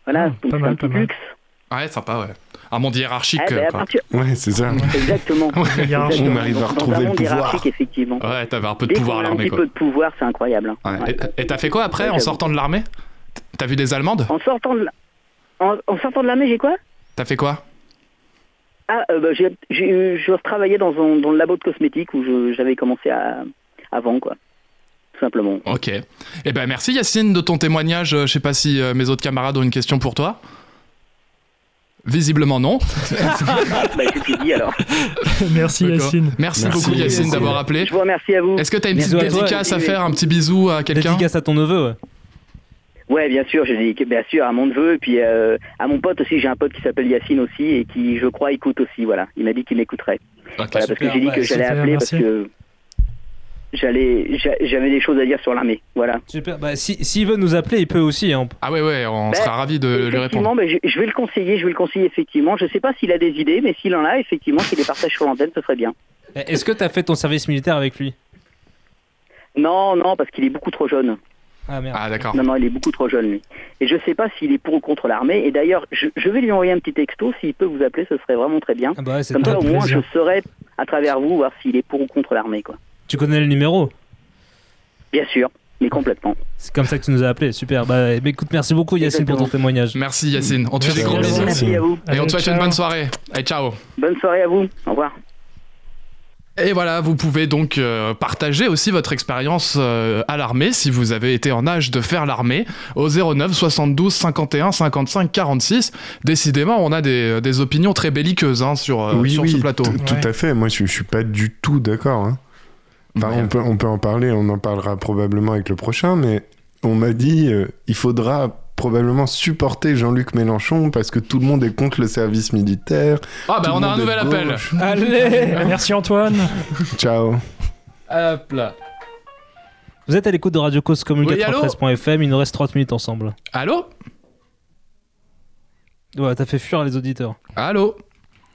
Voilà, donc c'est un petit luxe. Ouais, sympa, ouais. Un monde hiérarchique. Ah, ben, à quoi. partir- Ouais, c'est ça. Exactement. On arrive à retrouver le monde pouvoir. hiérarchique, effectivement. Ouais, t'avais un peu de Dès pouvoir à a un l'armée, petit quoi. peu de pouvoir, c'est incroyable. hein. Ouais. Ouais. Et- t'as fait quoi après Ouais, en sortant de l'armée? T'as vu des Allemandes? En sortant de, la- en, en sortant de l'armée, j'ai quoi? T'as fait quoi? Ah, euh, bah, j'ai, j'ai, je travaillais dans, un, dans le labo de cosmétiques où je- j'avais commencé à, avant, quoi. Tout simplement. Ok. Eh ben merci Yacine de ton témoignage. Euh, Je sais pas si euh, mes autres camarades ont une question pour toi. Visiblement non. bah, dit alors. Merci D'accord. Yacine. Merci, beaucoup Yacine d'avoir appelé. Je vous remercie à vous. Est-ce que t'as une petite Bisous à toi. dédicace à faire, un petit bisou à quelqu'un Dédicace à ton neveu, ouais. Ouais, bien sûr, j'ai dit bien sûr à mon neveu et puis euh, à mon pote aussi. J'ai un pote qui s'appelle Yacine aussi et qui, je crois, écoute aussi. Voilà, il m'a dit qu'il m'écouterait. voilà, parce que super, j'ai dit ouais, que j'allais appeler merci. parce que j'allais, j'a- j'avais des choses à dire sur l'armée. Voilà. Super. Bah, si- s'il veut nous appeler, il peut aussi. hein. Ah ouais, ouais, on Ben, sera ravis de lui répondre. ben, je, je vais le conseiller, je vais le conseiller effectivement. Je sais pas s'il a des idées, mais s'il en a, effectivement, s'il les partage sur l'antenne, ce serait bien. Est-ce que t'as fait ton service militaire avec lui? Non, non, parce qu'il est beaucoup trop jeune. Ah merde. Ah d'accord. Non, non, il est beaucoup trop jeune, lui. Et je sais pas s'il est pour ou contre l'armée. Et d'ailleurs, je, je vais lui envoyer un petit texto. S'il peut vous appeler, ce serait vraiment très bien. Ah bah ouais, Comme ça, au moins, je saurais, à travers vous, voir s'il est pour ou contre l'armée, quoi. Tu connais le numéro? Bien sûr, mais complètement. C'est comme ça que tu nous as appelé. Super. Bah, bah, écoute, merci beaucoup Yacine pour ton témoignage. Merci Yacine. On te fait des gros Merci. bisous. Merci à vous. Et on te souhaite une bonne soirée. Allez, ciao. Bonne soirée à vous. Au revoir. Et voilà, vous pouvez donc euh, partager aussi votre expérience euh, à l'armée si vous avez été en âge de faire l'armée au 09 72 51 55 46. Décidément, on a des, des opinions très belliqueuses hein, sur, euh, oui, sur oui, ce plateau. t- tout à fait. Moi, je, je suis pas du tout d'accord. hein. Enfin, on, peut, on peut en parler, on en parlera probablement avec le prochain, mais on m'a dit euh, il faudra probablement supporter Jean-Luc Mélenchon parce que tout le monde est contre le service militaire. Ah bah on a un nouvel appel. Allez Merci Antoine. Ciao. Hop là. Vous êtes à l'écoute de Radio Cause Commune Oui, allô 93.fm. Il nous reste 30 minutes ensemble. Allô Ouais, t'as fait fuir les auditeurs. Allô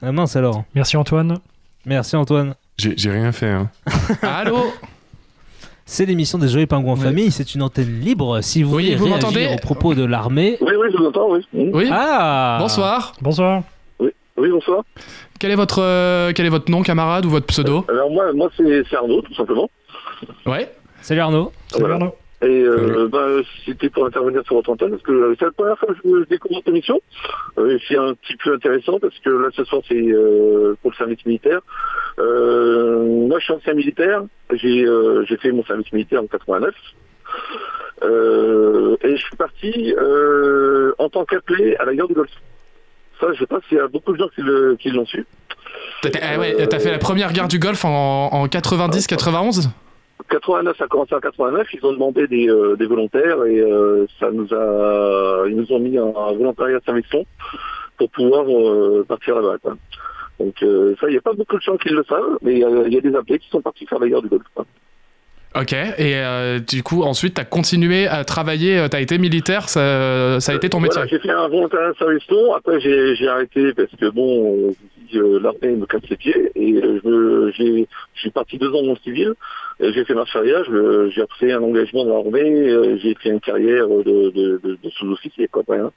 Ah mince alors. Merci Antoine. Merci Antoine. J'ai j'ai rien fait. Hein. Allô C'est l'émission des Joyeux Pingouins en famille. C'est une antenne libre. Si vous Oui, voulez vous réagir m'entendez au propos de l'armée. Oui, oui, je vous entends, oui. Oui Ah Bonsoir. Bonsoir. Oui, oui bonsoir. Quel est votre euh, quel est votre nom camarade ou votre pseudo Alors moi, moi c'est Arnaud, tout simplement. Ouais. Salut Arnaud. Voilà. Et euh, bah, c'était pour intervenir sur votre antenne, parce que euh, c'est la première fois que je, découvre votre émission. Euh, c'est un petit peu intéressant, parce que là, ce soir, c'est euh, pour le service militaire. Moi, je suis ancien militaire. J'ai j'ai fait mon service militaire en 89. Euh, et je suis parti en tant qu'appelé à la guerre du Golfe. Ça, je sais pas s'il y a beaucoup de gens qui l'ont su. T'as ah ouais, t'as fait la première guerre du Golfe en, en 90-91 89, ça a commencé en 89, ils ont demandé des, euh, des volontaires et euh, ça nous a, ils nous ont mis un, un volontariat de service long pour pouvoir euh, partir là-bas. quoi. Donc ça, il n'y a pas beaucoup de gens qui le savent, mais il y a des appelés qui sont partis faire guerre du Golfe. quoi. Ok, et du coup, ensuite, t'as continué à travailler, euh, t'as été militaire, ça, ça a été ton métier. Voilà, j'ai fait un volontariat de service long, après j'ai j'ai arrêté parce que bon, euh, l'armée me casse les pieds et euh, je suis parti deux ans dans le civil, j'ai fait marche arrière, j'ai refait un engagement dans l'armée, euh, j'ai fait une carrière de, sous-officier quoi. hein.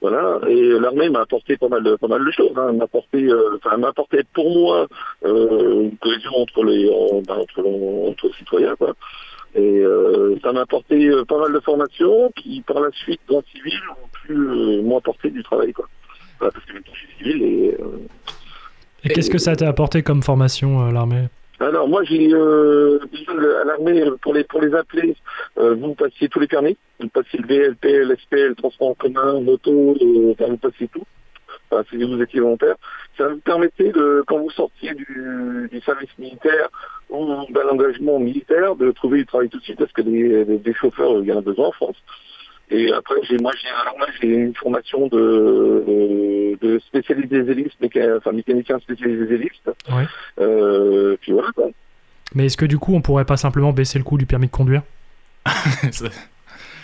Voilà, et l'armée m'a apporté pas mal de pas mal de choses. Hein. M'a apporté, euh, enfin, m'a apporté pour moi une cohésion entre les ben, entre, les citoyens quoi. Et ça m'a apporté pas mal de formations qui, par la suite, dans le civil, ont pu m'apporter du travail. Quoi. Parce que civil et. Euh, Et qu'est-ce que ça t'a apporté comme formation, euh, l'armée? Alors moi j'ai euh, à l'armée pour les pour les appeler, euh, vous passiez tous les permis, vous passiez le VLP, le SPL, transport en commun, moto, euh, enfin, vous passiez tout. Enfin, si vous étiez volontaire, ça vous permettait de quand vous sortiez du, du service militaire ou d'un engagement militaire de trouver du travail tout de suite parce que des, des- des chauffeurs il y en a besoin en France. Et après, j'ai, moi, j'ai, alors moi, j'ai une formation de, de, de spécialisé hélices, méca- enfin, mécanicien spécialisé hélices. Ouais. Euh, puis voilà, quoi. Mais est-ce que du coup, on pourrait pas simplement baisser le coût du permis de conduire?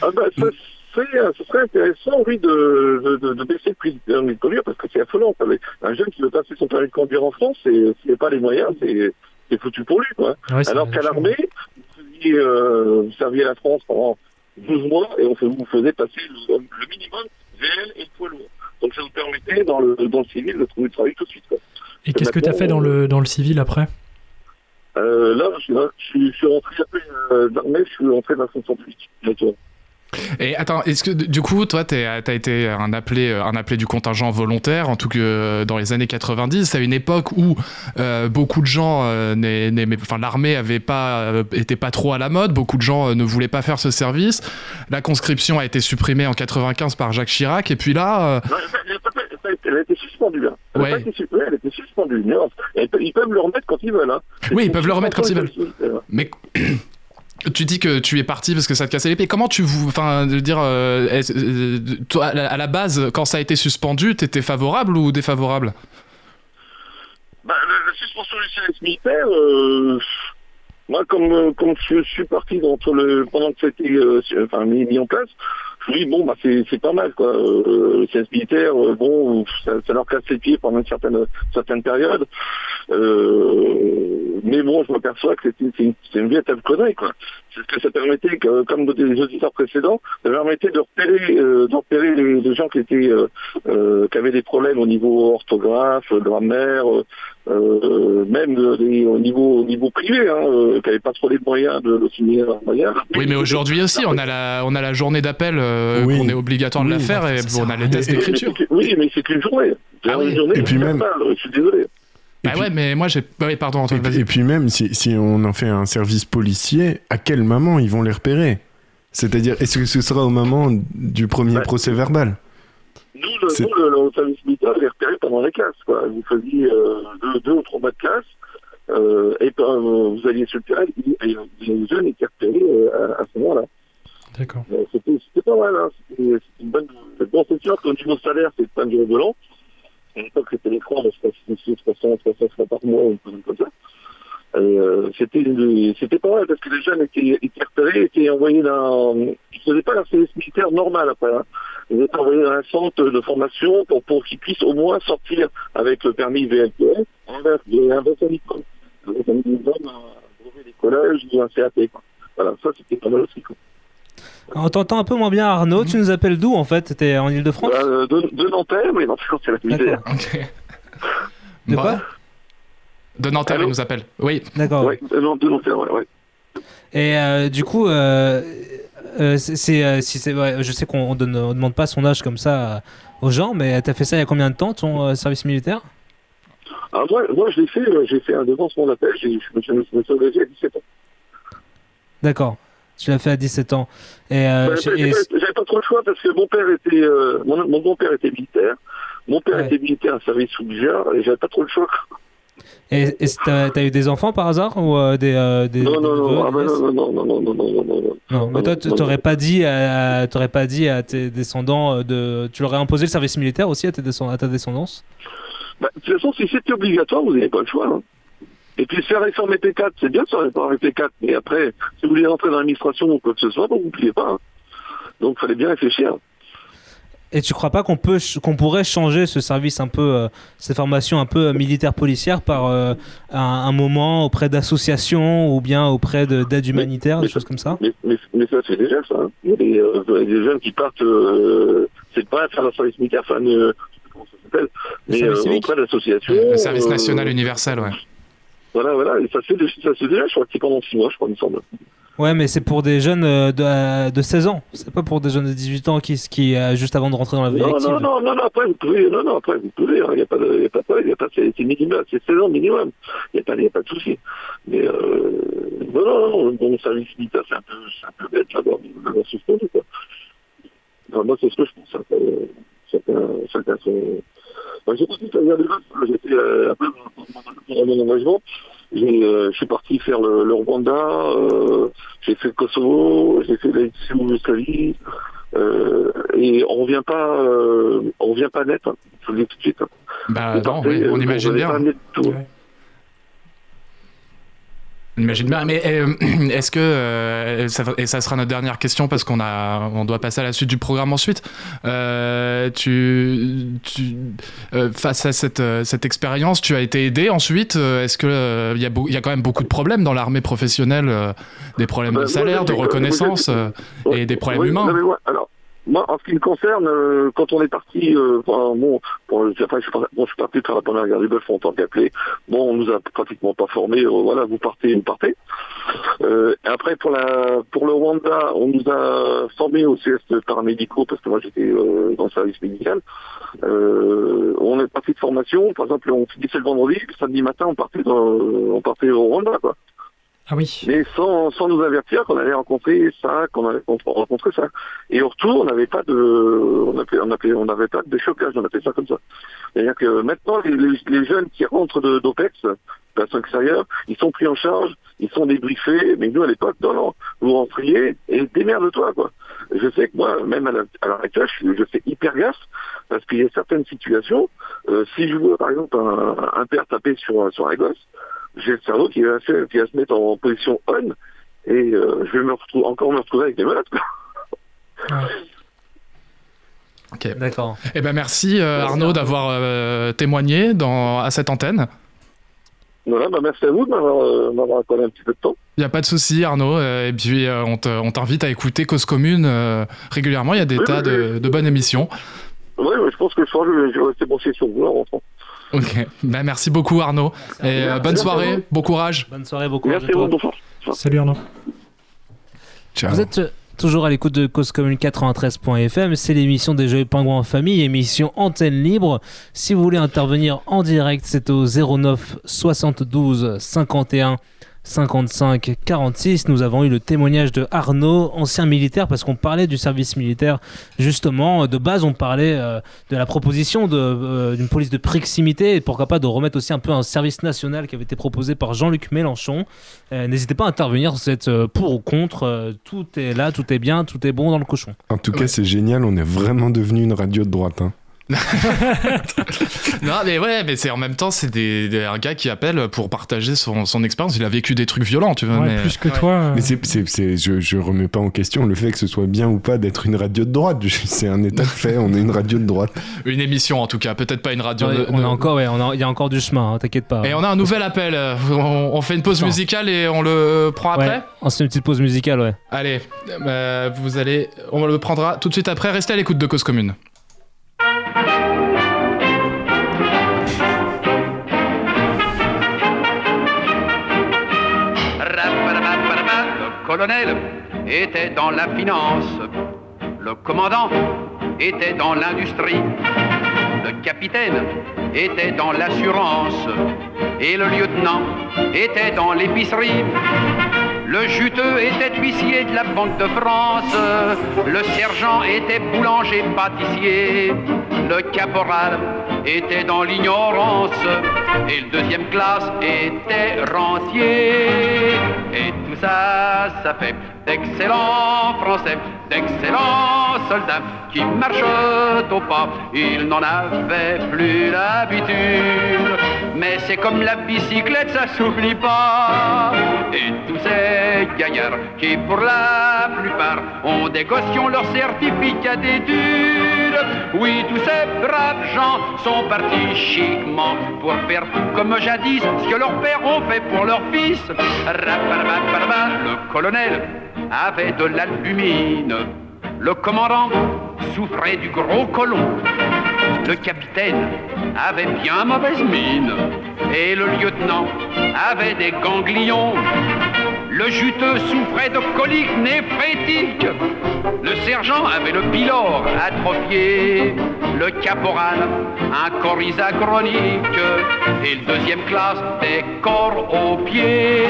Ah bah, ça serait, ce serait intéressant, oui, de, de, de, de baisser le prix du permis de conduire, parce que c'est affolant. Un jeune qui veut passer son permis de conduire en France, s'il n'a pas les moyens, c'est, foutu pour lui, quoi. Ouais, Alors qu'à l'armée, vous, faisiez, euh, vous serviez la France pendant 12 mois, et on fait- vous faisait passer le, le minimum VL et poids lourd. Donc ça vous permettait, dans le, dans le civil, de trouver du travail tout de suite, quoi. Et qu'est-ce que tu as fait dans le, dans le civil après? Euh, là, je suis, je suis, rentré après euh, d'armée, je suis rentré dans la fonction publique. Et attends, est-ce que du coup, toi, t'as été un appelé, un appelé du contingent volontaire, en tout cas dans les années 90, à une époque où euh, beaucoup de gens, euh, enfin l'armée avait pas, euh, était pas trop à la mode, beaucoup de gens euh, ne voulaient pas faire ce service. La conscription a été supprimée en 95 par Jacques Chirac, et puis là, Non, elle a été- suspendue, là. Elle Ouais. a pas été elle a été suspendue. Ils peuvent- le remettre quand ils veulent. Hein. Oui, ils peuvent le remettre quand ils veulent. veulent. Mais tu dis que tu es parti parce que ça te cassait pieds. Comment tu vous, enfin, de dire, euh, euh, toi, à la, base, quand ça a été suspendu, t'étais favorable ou défavorable? Bah, la, suspension du service militaire, euh, moi, comme, euh, je suis parti pendant que c'était euh, enfin, mis en place, dis, bon, bah, c'est pas mal, quoi. Euh, service militaire, euh, bon, ça, ça leur casse les pieds pendant une certaine, certaine période. Euh, mais bon, je m'aperçois que c'est une, une véritable connerie, quoi. C'est ce que ça permettait, que, comme les auditeurs précédents, ça permettait de repérer, euh, repérer les, les gens qui étaient, euh, euh, qui avaient des problèmes au niveau orthographe, grammaire, euh, même des- au niveau au niveau privé, hein, euh, qui n'avaient pas trop les moyens de le signer leurs moyens. Oui, mais aujourd'hui aussi, on a la, on a la journée d'appel euh, qu'on est obligatoire de la faire et on a les tests d'écriture. Oui, mais c'est qu'une journée. C'est une journée, Et puis même- mal, je suis désolé. Bah ouais, mais moi j'ai. Oui, pardon, Antoine, vas-y. Et puis même, si, si on en fait un service policier, à quel moment ils vont les repérer? C'est-à-dire, est-ce que ce sera au moment du premier procès verbal? Nous, le, nous, le, le service militaire, on les repérait pendant les classes. Quoi. Vous faisiez euh, deux, deux ou trois mois de classe, euh, et euh, vous alliez sur le terrain, et, les jeunes étaient repérés euh, à, à ce moment-là. D'accord. C'était c'était pas mal. Hein. C'était c'était une bonne... Bon, c'est sûr qu'au niveau salaire, c'est pas du volant. À l'époque, c'était l'écran, je sais pas si c'est 300, 300 francs par mois ou comme ça. Euh, c'était c'était pas mal parce que les jeunes étaient, étaient repérés, étaient envoyés dans. Ils faisaient pas leur service militaire normal après. Hein. Étaient envoyés dans un centre de formation pour, pour qu'ils puissent au moins sortir avec le permis VLPS avec un un brevet des collèges ou un CAP. Quoi. Voilà, ça c'était pas mal aussi. Quoi. On t'entend un peu moins bien, Arnaud. Tu nous appelles d'où en fait? T'es en Ile-de-France? Euh, de, de Nanterre, mais non, c'est la misère. De quoi? Bah, De Nanterre, il nous appelle. Oui. D'accord. Ouais, de, Nan- de Nanterre, ouais, ouais. Et euh, du coup, euh, euh, c'est, euh, si c'est, ouais, je sais qu'on on demande pas son âge comme ça euh, aux gens, mais t'as fait ça il y a combien de temps ton service militaire? Ah, moi, moi, je l'ai fait, j'ai fait un devancement d'appel, j'ai- je me suis je me suis engagé à 17 ans. D'accord. Tu l'as fait à 17 ans. Et, euh, J'avais pas, trop le choix parce que mon père était, euh, mon, mon bon-père était militaire, mon père était militaire à service sous et j'avais pas trop le choix. Et- t'as, eu des enfants par hasard ou euh, des, euh, des, Non, des non, neveux, non, ah, bah, non, non, non, non, non, non, non, non, non. Non, mais toi, t'aurais pas dit, à, t'aurais pas dit à tes descendants euh, de, tu leur aurais imposé le service militaire aussi à, tes descend- à ta descendance? Bah, de toute façon, si c'était obligatoire, vous n'avez pas le choix. hein. Et puis se faire réformer P4, c'est bien de se réformer P4, mais après, si vous voulez rentrer dans l'administration ou quoi que ce soit, bon, vous ne pas. hein. Donc il fallait bien réfléchir. Et tu crois pas qu'on peut, qu'on pourrait changer ce service un peu, euh, cette formation un peu euh, militaire policière par euh, un, un moment auprès d'associations ou bien auprès de- d'aide humanitaire, des choses comme ça? Mais, mais, mais ça se fait déjà, ça. hein. Il y a des, euh, des jeunes qui partent, euh, c'est pas faire le service militaire, enfin, euh, je sais plus comment ça s'appelle, mais euh, auprès d'associations. Le service national euh, universel, ouais. Voilà, voilà, et ça se fait, ça se fait déjà, je crois que c'est pendant six mois, je crois, il me semble. Ouais, mais c'est pour des jeunes euh, de, euh, de 16 ans. C'est pas pour des jeunes de 18 ans qui, qui euh, juste avant de rentrer dans la vie Non, active. non, non, non, non, après vous pouvez, non, non, après vous pouvez, il n'y a pas de, y a pas de problème, y a pas, c'est minimum, c'est 16 ans minimum, il n'y a pas, y a pas de souci. Mais, euh, non, non, non, bon, militaire, c'est un peu, c'est un peu bête d'avoir, d'avoir suspendu, quoi. Non, moi, c'est ce que je pense, euh, chacun, chacun son, moi, j'ai aussi fait des choses, j'étais, euh, après, dans mon engagement, je suis parti faire le, le Rwanda, euh, j'ai fait le Kosovo, j'ai fait l'ex-Yougoslavie, euh, et on revient pas, euh, on revient pas net, hein, je vous le dis tout de suite. hein. Bah non, euh, on vous imagine revenez bien. pas net du tout. On imagine bien. Mais euh, est-ce que euh, ça, et ça sera notre dernière question parce qu'on a, on doit passer à la suite du programme ensuite. Euh, tu, tu euh, face à cette, cette expérience, tu as été aidé ensuite. Est-ce que il y a il y a quand même beaucoup de problèmes dans l'armée professionnelle, des problèmes Bah, de moi, salaire, de reconnaissance et des problèmes humains? alors, moi, en ce qui me concerne, euh, quand on est parti, euh, bon, bon, je suis je suis parti faire la première guerre du Golfe en tant qu'appelé. Bon, on nous a pratiquement pas formés. euh, voilà, vous partez, vous partez. Euh, après, pour la, pour le Rwanda, on nous a formés au CS paramédicaux parce que moi j'étais dans le service médical. On est parti de formation. Par exemple, on finissait le vendredi, le samedi matin, on partait, on partait au Rwanda, quoi. Ah oui. Mais sans, sans nous avertir qu'on allait rencontrer ça, qu'on allait rencontrer ça. Et au retour, on n'avait pas de, on appelait, on appelait, on n'avait pas de chocage, on appelait ça comme ça. C'est-à-dire que maintenant, les, jeunes qui rentrent de- d'OPEX, personnes extérieures, ils sont pris en charge, ils sont débriefés, mais nous, à l'époque, non, non, vous rentriez et démerde-toi, quoi. Je sais que moi, même à à l'heure actuelle, je, je fais hyper gaffe, parce qu'il y a certaines situations, euh, si je vois, par exemple, un, un père taper sur, sur un gosse, j'ai le cerveau qui va, se, qui va se mettre en position on, et euh, je vais me retrouver, encore me retrouver avec des menottes, quoi. Ok. D'accord. Eh ben merci euh, Arnaud d'avoir euh, témoigné dans, à cette antenne. Voilà, bah merci à vous de m'avoir accordé un petit peu de temps. Il n'y a pas de souci, Arnaud. et puis, euh, on te- on t'invite à écouter Cause Commune euh, régulièrement. Il y a des Oui, tas oui, de, de bonnes émissions. Oui, je pense que le soir, je vais, rester branché sur vous en rentrant. Ok. Ben, merci beaucoup, Arnaud. Et euh, bonne soirée. Bon courage. Bonne soirée, bon courage Merci bonsoir. Salut Arnaud. Vous êtes euh, toujours à l'écoute de Cause Commune 93.fm, c'est l'émission des Jeux Pingouins en famille, émission antenne libre. Si vous voulez intervenir en direct, c'est au 09 72 51 55 46. Nous avons eu le témoignage de Arnaud, ancien militaire, parce qu'on parlait du service militaire. Justement, de base, on parlait euh, de la proposition euh, d'une police de proximité et pourquoi pas de remettre aussi un peu un service national qui avait été proposé par Jean-Luc Mélenchon. Euh, N'hésitez pas à intervenir, vous êtes euh, pour ou contre. euh, tout est là, tout est bien, tout est bon dans le cochon. En tout cas, c'est génial, on est vraiment devenu une radio de droite. hein. Non, mais ouais, mais c'est en même temps, c'est des, des- un gars qui appelle pour partager son, son expérience. Il a vécu des trucs violents, tu vois. Ouais, mais... plus que toi. euh, Mais c'est, c'est, c'est- je, je remets pas en question le fait que ce soit bien ou pas d'être une radio de droite. C'est un état de fait, on est une radio de droite. Une émission, en tout cas. Peut-être pas une radio. Ouais, de- on de- a encore, ouais, on a- il y a encore du chemin, hein, t'inquiète pas. Et on a un nouvel appel. euh, On, on fait une pause musicale et on le prend après Ouais, on se fait une petite pause musicale, ouais. Allez, euh, vous allez, on le prendra tout de suite après. Restez à l'écoute de Cause Commune. Colonel était dans la finance, le commandant était dans l'industrie, le capitaine était dans l'assurance. Et le lieutenant était dans l'épicerie. Le juteux était huissier de la Banque de France, le sergent était boulanger pâtissier, le caporal était dans l'ignorance et le deuxième classe était rentier. Et tout ça, ça fait d'excellents Français, d'excellents soldats qui marchent au pas. Ils n'en avaient plus l'habitude. Mais c'est comme la bicyclette, ça s'oublie pas. Et tous ces gaillards qui, pour la plupart, ont des leur certificat d'études. Oui, tous ces braves gens sont partis chiquement pour faire tout comme jadis ce que leurs pères ont fait pour leurs fils. Le colonel avait de l'albumine. Le commandant souffrait du gros colon. Le capitaine avait bien mauvaise mine. Et le lieutenant avait des ganglions. Le juteux souffrait de coliques néphrétiques. Le sergent avait le pylore atrophié. Le caporal, un coryza chronique. Et le deuxième classe, des corps aux pieds.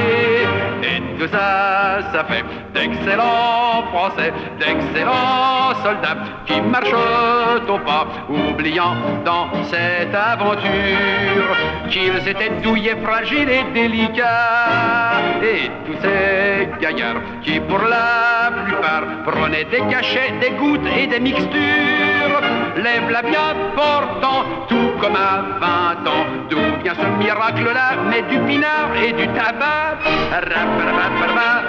Et tout ça, ça fait d'excellents Français, d'excellents soldats qui marchent au pas, oubliant dans cette aventure qu'ils étaient douillés, fragiles et délicats. Ces gaillards qui, pour la plupart, prenaient des cachets, des gouttes et des mixtures, lèvent la bien portant, tout comme à 20 ans. D'où vient ce miracle-là? Mais du pinard et du tabac.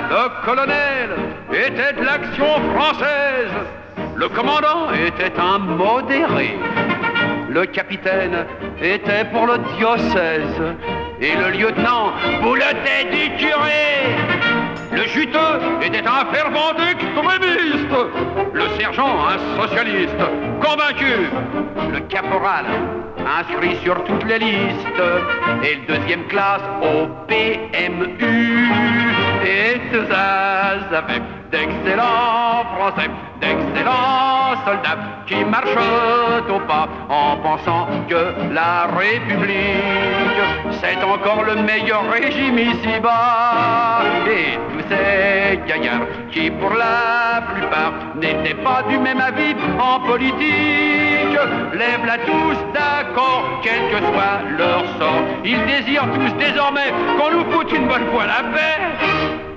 Le colonel était de l'action française. Le commandant était un modéré. Le capitaine était pour le diocèse. Et le lieutenant boulotait du curé. Le juteux était un fervent extrémiste. Le sergent, un socialiste convaincu. Le caporal, inscrit sur toutes les listes. Et le deuxième classe au PMU. Et ça, ça fait d'excellents Français, d'excellents soldats qui marchent au pas en pensant que la République, c'est encore le meilleur régime ici-bas. Et tous ces gaillards qui, pour la plupart, n'étaient pas du même avis en politique, lèvent-la tous d'accord, quel que soit leur sort. Ils désirent tous désormais qu'on nous foute une bonne fois la paix.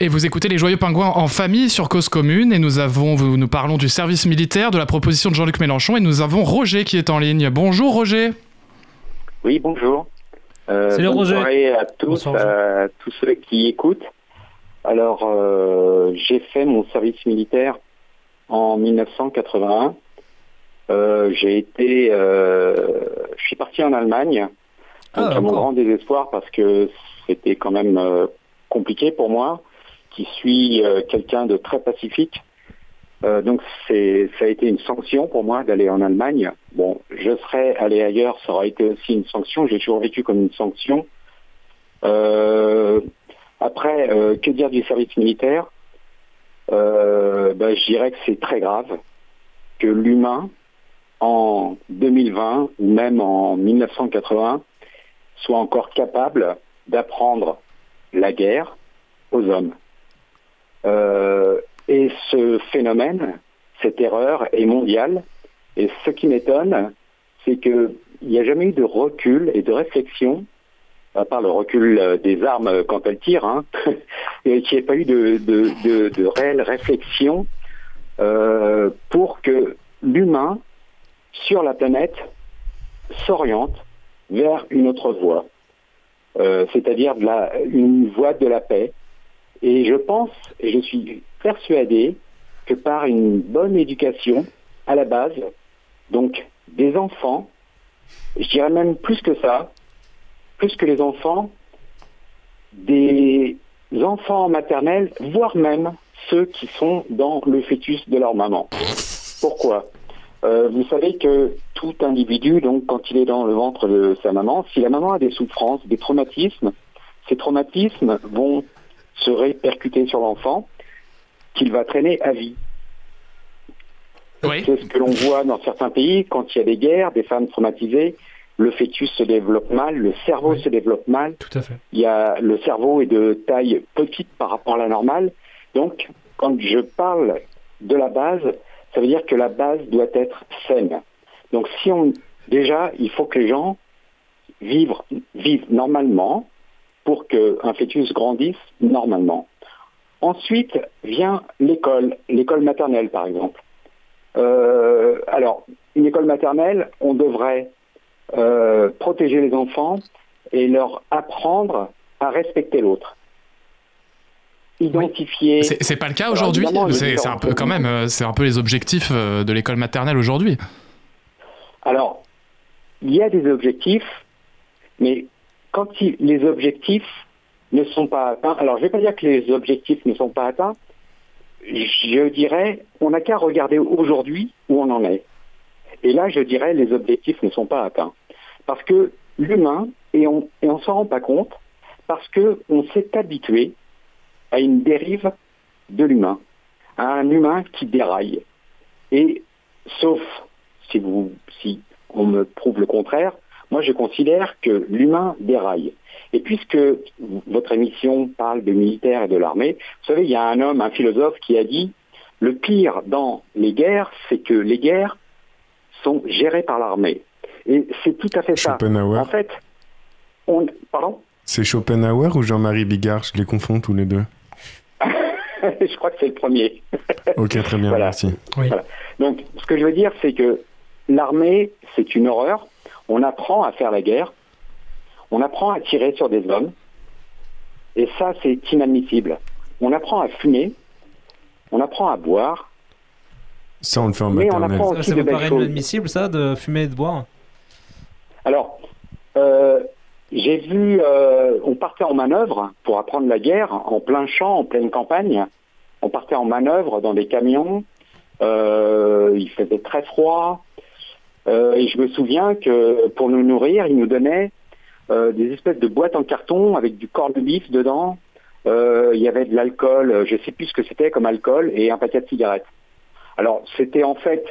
Et vous écoutez les Joyeux Pingouins en famille sur Cause Commune et nous avons, nous parlons du service militaire, de la proposition de Jean-Luc Mélenchon et nous avons Roger qui est en ligne. Bonjour Roger. Oui, bonjour. Euh, Salut, bonne Roger. soirée à tous, à tous ceux qui écoutent. Alors, euh, j'ai fait mon service militaire en 1981. Euh, j'ai été, euh, je suis parti en Allemagne, donc à mon grand désespoir parce que c'était quand même euh, compliqué pour moi, qui suis euh, quelqu'un de très pacifique. Euh, donc c'est, ça a été une sanction pour moi d'aller en Allemagne. Bon, je serais allé ailleurs, ça aurait été aussi une sanction. J'ai toujours vécu comme une sanction. Euh, après, que dire du service militaire? Ben, Je dirais que c'est très grave que l'humain, en 2020 ou même en 1980, soit encore capable d'apprendre la guerre aux hommes. Euh, et ce phénomène, cette erreur est mondiale. Et ce qui m'étonne, c'est qu'il n'y a jamais eu de recul et de réflexion, à part le recul euh, des armes quand elles tirent, hein, et qu'il n'y ait pas eu de, réelle réflexion euh, pour que l'humain sur la planète s'oriente vers une autre voie, Euh, c'est-à-dire une voie de la paix. Et je pense, et je suis persuadé, que par une bonne éducation à la base, donc des enfants, je dirais même plus que ça, plus que les enfants, des enfants maternels, voire même ceux qui sont dans le fœtus de leur maman. Pourquoi? Euh, Vous savez que tout individu, donc quand il est dans le ventre de sa maman, si la maman a des souffrances, des traumatismes, ces traumatismes vont se répercuter sur l'enfant, qu'il va traîner à vie. C'est ce que l'on voit dans certains pays, quand il y a des guerres, des femmes traumatisées, le fœtus se développe mal, le cerveau se développe mal. Tout à fait. Il y a, le cerveau est de taille petite par rapport à la normale. Donc, quand je parle de la base, ça veut dire que la base doit être saine. Donc, si on, déjà, il faut que les gens vivent, vivent normalement pour qu'un fœtus grandisse normalement. Ensuite vient l'école, l'école maternelle par exemple. Euh, alors, une école maternelle, on devrait euh, protéger les enfants et leur apprendre à respecter l'autre. Identifier. C'est c'est pas le cas aujourd'hui C'est un peu quand même, euh, c'est un peu les objectifs de l'école maternelle aujourd'hui. Alors, il y a des objectifs, mais quand les objectifs ne sont pas atteints, alors je ne vais pas dire que les objectifs ne sont pas atteints, je dirais, on n'a qu'à regarder aujourd'hui où on en est. Et là, je dirais, les objectifs ne sont pas atteints. Parce que l'humain, et on on s'en rend pas compte, parce qu'on s'est habitué à une dérive de l'humain, à un humain qui déraille. Et sauf si vous, si on me prouve le contraire, moi je considère que l'humain déraille. Et puisque votre émission parle de militaires et de l'armée, vous savez, il y a un homme, un philosophe qui a dit le pire dans les guerres, c'est que les guerres sont gérées par l'armée. Et c'est tout à fait ça. Schopenhauer. En fait, on... Pardon? C'est Schopenhauer ou Jean-Marie Bigard Je les confonds tous les deux. Je crois que c'est le premier. Ok, très bien, Voilà. merci. Voilà. Donc, ce que je veux dire, c'est que l'armée, c'est une horreur. On apprend à faire la guerre. On apprend à tirer sur des hommes. Et ça, c'est inadmissible. On apprend à fumer. On apprend à boire. Ça, on le fait en Mais on maternelle. apprend Ça, aussi ça vous paraît inadmissible, ça, de fumer et de boire Alors, euh, j'ai vu, euh, on partait en manœuvre pour apprendre la guerre en plein champ, en pleine campagne. On partait en manœuvre dans des camions. Euh, il faisait très froid. Euh, et je me souviens que pour nous nourrir, ils nous donnaient euh, des espèces de boîtes en carton avec du corps de bif dedans. Euh, il y avait de l'alcool, je sais plus ce que c'était comme alcool, et un paquet de cigarettes. Alors, c'était en fait...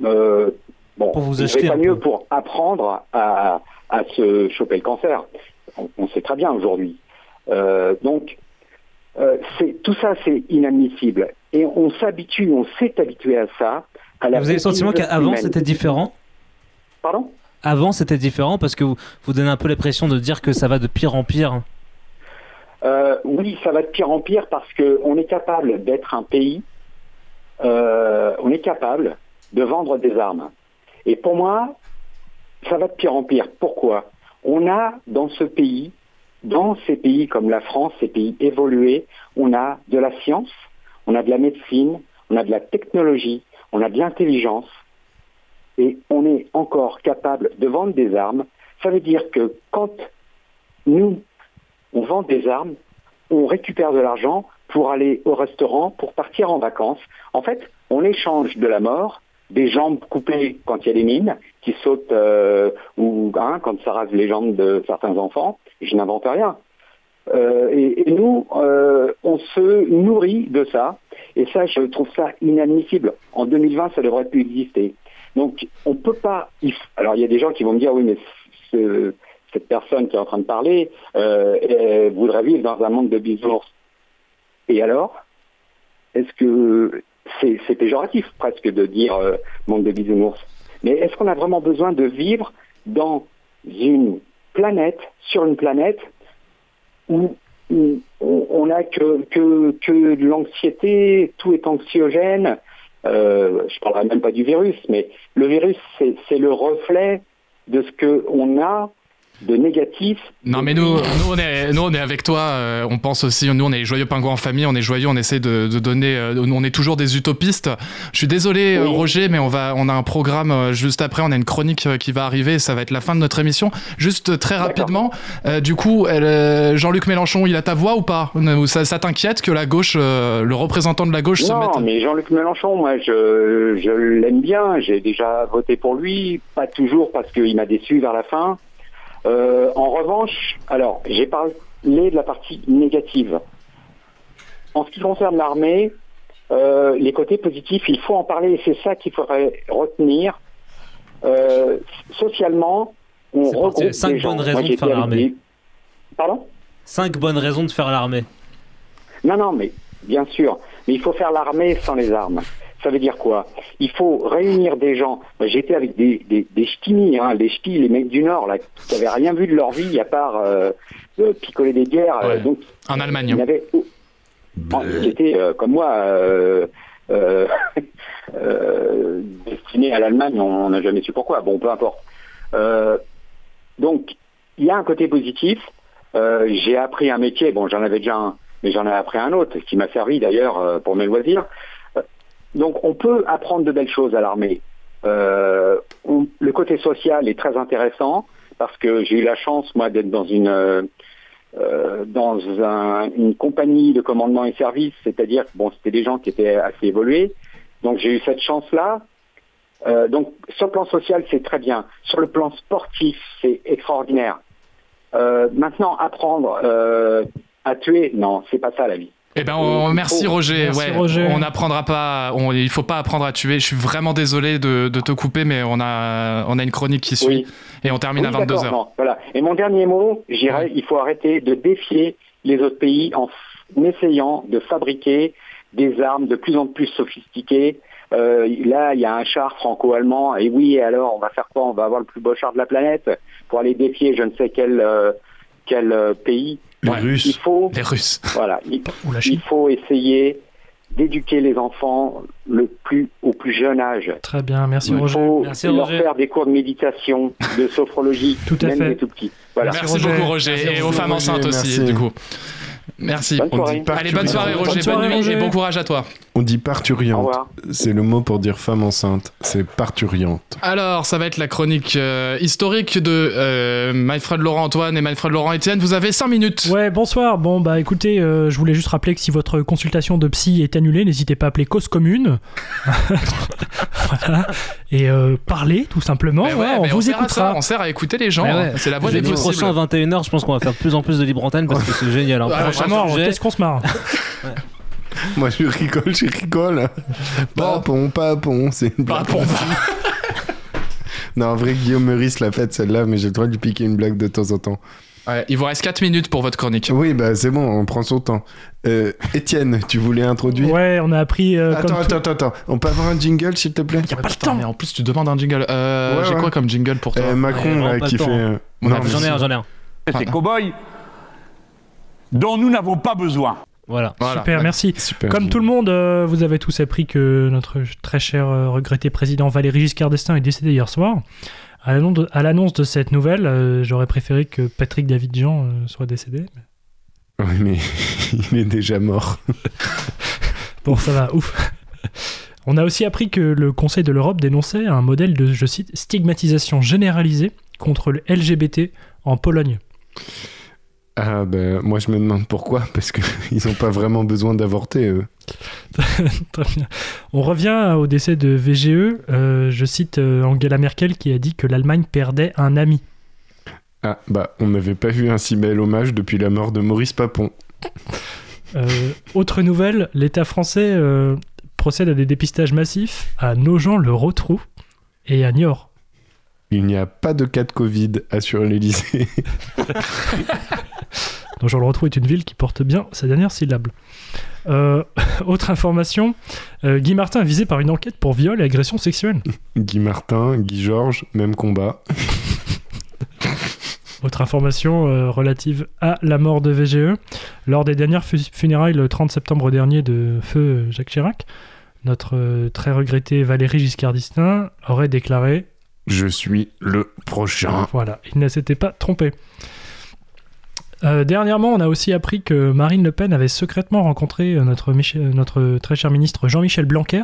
Bon, Pour vous acheter pas mieux peu. pour apprendre à, à se choper le cancer. On, on sait très bien aujourd'hui. Donc, tout ça, c'est inadmissible. Et on s'habitue, on s'est habitué à ça. À la Vous avez le sentiment qu'avant, c'était différent Pardon? Avant, c'était différent parce que vous, vous donnez un peu l'impression de dire que ça va de pire en pire. Euh, oui, ça va de pire en pire parce qu'on est capable d'être un pays, euh, on est capable de vendre des armes. Et pour moi, ça va de pire en pire. Pourquoi? On a dans ce pays, dans ces pays comme la France, ces pays évolués, on a de la science, on a de la médecine, on a de la technologie, on a de l'intelligence, et on est encore capable de vendre des armes. Ça veut dire que quand nous, on vend des armes, on récupère de l'argent pour aller au restaurant, pour partir en vacances. En fait, on échange de la mort, des jambes coupées quand il y a des mines qui sautent, euh, ou hein, quand ça rase les jambes de certains enfants. Je n'invente rien. Euh, et, nous, euh, on se nourrit de ça. Et ça, je trouve ça inadmissible. En 2020, ça devrait plus exister. Donc, on peut pas. Alors, il y a des gens qui vont me dire, oui, mais ce- cette personne qui est en train de parler euh, voudrait vivre dans un monde de bisounours. Et alors Est-ce que c'est péjoratif presque de dire monde de bisounours? Mais est-ce qu'on a vraiment besoin de vivre dans une planète, sur une planète où on n'a que, de l'anxiété, tout est anxiogène. Euh, je parlerai même pas du virus, mais le virus, c'est le reflet de ce qu'on a de négatif. Non mais nous, nous, on est, nous on est avec toi, euh, on pense aussi, nous on est joyeux pingouins en famille, on est joyeux, on essaie de, de donner, euh, on est toujours des utopistes. Je suis désolé euh, Roger, mais on, va, on a un programme euh, juste après, on a une chronique euh, qui va arriver, ça va être la fin de notre émission. Juste très rapidement, euh, du coup, Jean-Luc Mélenchon, il a ta voix ou pas? Ça, ça t'inquiète que la gauche, euh, le représentant de la gauche se Non, mette... mais Jean-Luc Mélenchon, moi, je, je l'aime bien. J'ai déjà voté pour lui, pas toujours parce qu'il m'a déçu vers la fin. Euh, en revanche, alors, j'ai parlé de la partie négative. En ce qui concerne l'armée, euh, les côtés positifs, il faut en parler et c'est ça qu'il faudrait retenir. Euh, socialement, on regroupe cinq gens. bonnes Moi, raisons de faire l'armée. Pardon? Cinq bonnes raisons de faire l'armée. Non, non, mais bien sûr. Mais il faut faire l'armée sans les armes. Ça veut dire quoi? Il faut réunir des gens. J'étais avec des, des, des ch'tis, hein, les ch'tis, les mecs du Nord, là, qui n'avaient rien vu de leur vie à part euh, euh, picoler des guerres. euh, donc, En Allemagne. ils Ils étaient, euh, comme moi, euh, euh, euh, destinés à l'Allemagne, on n'a jamais su pourquoi. Bon, peu importe. Euh, donc, il y a un côté positif. Euh, j'ai appris un métier, bon, j'en avais déjà un, mais j'en ai appris un autre, qui m'a servi d'ailleurs euh, pour mes loisirs. Donc, on peut apprendre de belles choses à l'armée. Euh, le côté social est très intéressant parce que j'ai eu la chance, moi, d'être dans une euh, dans un- une compagnie de commandement et service, c'est-à-dire que bon, c'était des gens qui étaient assez évolués. Donc, j'ai eu cette chance-là. Euh, donc, sur le plan social, c'est très bien. Sur le plan sportif, c'est extraordinaire. Maintenant, apprendre à tuer, non, c'est pas ça la vie. Eh ben, on- merci faut- Roger. Merci, ouais, Roger. On n'apprendra pas. On, il faut pas apprendre à tuer. Je suis vraiment désolé de, de te couper, mais on a, on a une chronique qui suit Oui. et on termine Oui, à 22 d'accord, h voilà. Et mon dernier mot, j'irais, il faut arrêter de défier les autres pays en essayant de fabriquer des armes de plus en plus sophistiquées. Euh, là, il y a un char franco-allemand, et oui, et alors, on va faire quoi? On va avoir le plus beau char de la planète? Pour aller défier je ne sais quel, euh, quel euh, pays? Les Ouais. Russes. Il faut, Les Russes. voilà, il, Ou la il Chine. faut essayer d'éduquer les enfants le plus au plus jeune âge. Très bien, merci Il Roger. faut Merci, leur Roger. faire des cours de méditation, de sophrologie, Tout à même fait. des tout petits. Voilà. Merci, Roger. beaucoup Roger Merci, et aux Roger. femmes enceintes aussi Merci. du coup. Merci. Bonne On soirée. dit Allez, bonne soirée Bonne Roger, soirée, bonne nuit Roger. et bon courage à toi. On dit parturiante. C'est le mot pour dire femme enceinte. C'est parturiante. Alors, ça va être la chronique euh, historique de euh, Manfred Laurent Antoine et Manfred Laurent Étienne. Vous avez 5 minutes. Ouais, bonsoir. Bon, bah écoutez, euh, je voulais juste rappeler que si votre consultation de psy est annulée, n'hésitez pas à appeler Cause Commune. voilà. Et euh, parlez, tout simplement. Ouais, voilà, on vous sert à ça, écoutera. on sert à écouter les gens. Ouais, hein. C'est la voie des possibles. prochain à 21h, je pense qu'on va faire de plus en plus de libre antenne parce que c'est génial. hein. Qu'est-ce qu'on se marre Moi, je rigole, je rigole. Papon, papon, c'est une blague. Papon. Non, en vrai, Guillaume Meurice l'a faite celle-là, mais j'ai le droit de lui piquer une blague de temps en temps. Ouais, il vous reste 4 minutes pour votre chronique. Oui, bah c'est bon, on prend son temps. Euh, Étienne, tu voulais introduire? Ouais, on a appris. euh, Attends, comme tout- attends, attends, attends. On peut avoir un jingle, s'il te plaît? Y a pas le temps. mais en plus, tu demandes un jingle. Euh, Ouais, J'ai ouais. quoi comme jingle pour toi? Euh, Macron, là, qui fait... J'en ai un, j'en ai un. Ces cow-boys dont nous n'avons pas besoin. Voilà. Voilà. Super, merci. Super. Comme tout le monde, euh, vous avez tous appris que notre très cher euh, regretté président Valéry Giscard d'Estaing est décédé hier soir. À l'annonce de, cette nouvelle, euh, j'aurais préféré que Patrick David-Jean euh, soit décédé. Oui, mais il est déjà mort. Bon, ça va, ouf. On a aussi appris que le Conseil de l'Europe dénonçait un modèle de, je cite, stigmatisation généralisée contre le LGBT en Pologne. Ah ben, moi je me demande pourquoi, parce qu'ils n'ont pas vraiment besoin d'avorter, eux. Très bien. On revient au décès de VGE. Euh, je cite euh, Angela Merkel qui a dit que l'Allemagne perdait un ami. Ah bah, on n'avait pas vu un si bel hommage depuis la mort de Maurice Papon. Euh, autre nouvelle, l'État français euh, procède à des dépistages massifs à Nogent-le-Rotrou et à Niort. Il n'y a pas de cas de Covid, assure l'Élysée. Nogent-le-Rotrou est une ville qui porte bien sa dernière syllabe. Euh, autre information, euh, Guy Martin est visé par une enquête pour viol et agression sexuelle. Guy Martin, Guy Georges, même combat. Autre information euh, relative à la mort de VGE. Lors des dernières fu- funérailles le 30 septembre dernier de feu Jacques Chirac, notre très regretté Valéry Giscard d'Estaing aurait déclaré Je suis le prochain. Voilà, il ne s'était pas trompé. Euh, dernièrement, on a aussi appris que Marine Le Pen avait secrètement rencontré euh, notre, Michel- notre très cher ministre Jean-Michel Blanquer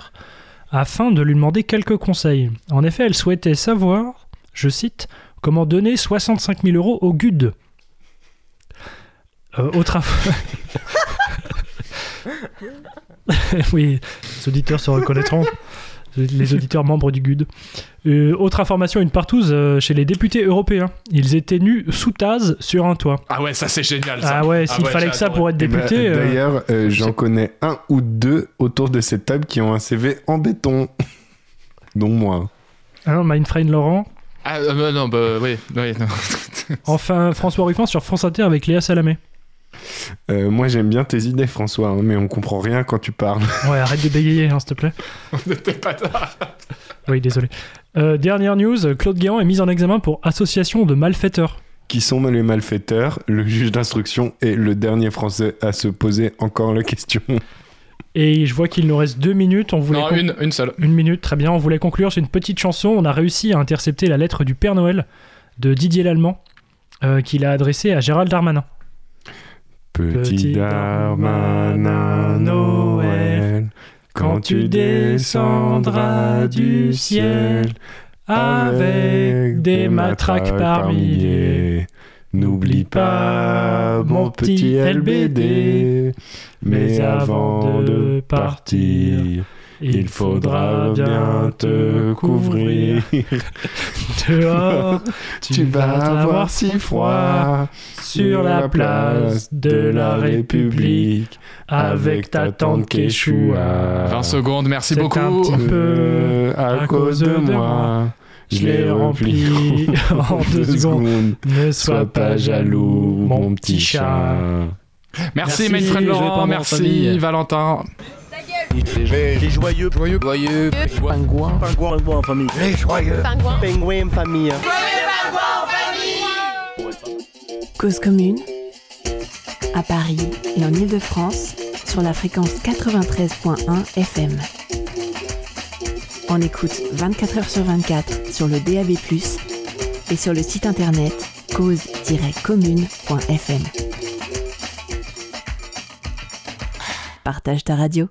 afin de lui demander quelques conseils. En effet, elle souhaitait savoir, je cite, comment donner 65 000 euros au GUD. Euh, oui, les auditeurs se reconnaîtront. Les auditeurs membres du GUD. Euh, autre information, une partouze euh, chez les députés européens. Ils étaient nus sous tase sur un toit. Ah ouais, ça c'est génial. Ça. Ah ouais, s'il fallait j'ai que ça pour être Eh ben, député. euh, D'ailleurs, euh, j'en connais un ou deux autour de cette table qui ont un CV en béton. Dont moi. hein, Mindfriend Laurent. Ah euh, bah, non, bah oui, oui, non. Enfin, François Ruffin sur France Inter avec Léa Salamé. Euh, moi j'aime bien tes idées, François, hein, mais on comprend rien quand tu parles. Ouais, arrête de bégayer, hein, s'il te plaît. T'es pas tard. Oui, désolé. Euh, dernière news, Claude Guéant est mis en examen pour association de malfaiteurs. Qui sont les malfaiteurs? Le juge d'instruction est le dernier Français à se poser encore la question. Et je vois qu'il nous reste deux minutes. On voulait Non, une seule. Une minute, très bien. On voulait conclure sur une petite chanson. On a réussi à intercepter la lettre du Père Noël de Didier Lallemand euh, qu'il a adressée à Gérald Darmanin. Petit Darmanin Noël, quand tu descendras du ciel avec des matraques par milliers, n'oublie pas mon petit LBD. Mais avant de partir, Il faudra bien te couvrir. Dehors, Tu vas avoir si froid sur la place de la République avec ta tante Quechua. 20 secondes, merci beaucoup. un petit peu à cause de moi. Je l'ai rempli en deux secondes. Ne sois pas jaloux, mon petit chat. Merci, Merci, Laurent, en merci. Valentin. Les joyeux, joyeux, joyeux, pingouin, pingouin, pingouin en famille. Les joyeux, Pingouin. pingouin en famille. Cause commune à Paris et en Ile-de-France sur la fréquence 93.1 FM. On écoute 24 heures sur 24 sur le DAB+, et sur le site internet cause-commune.fm. Partage ta radio.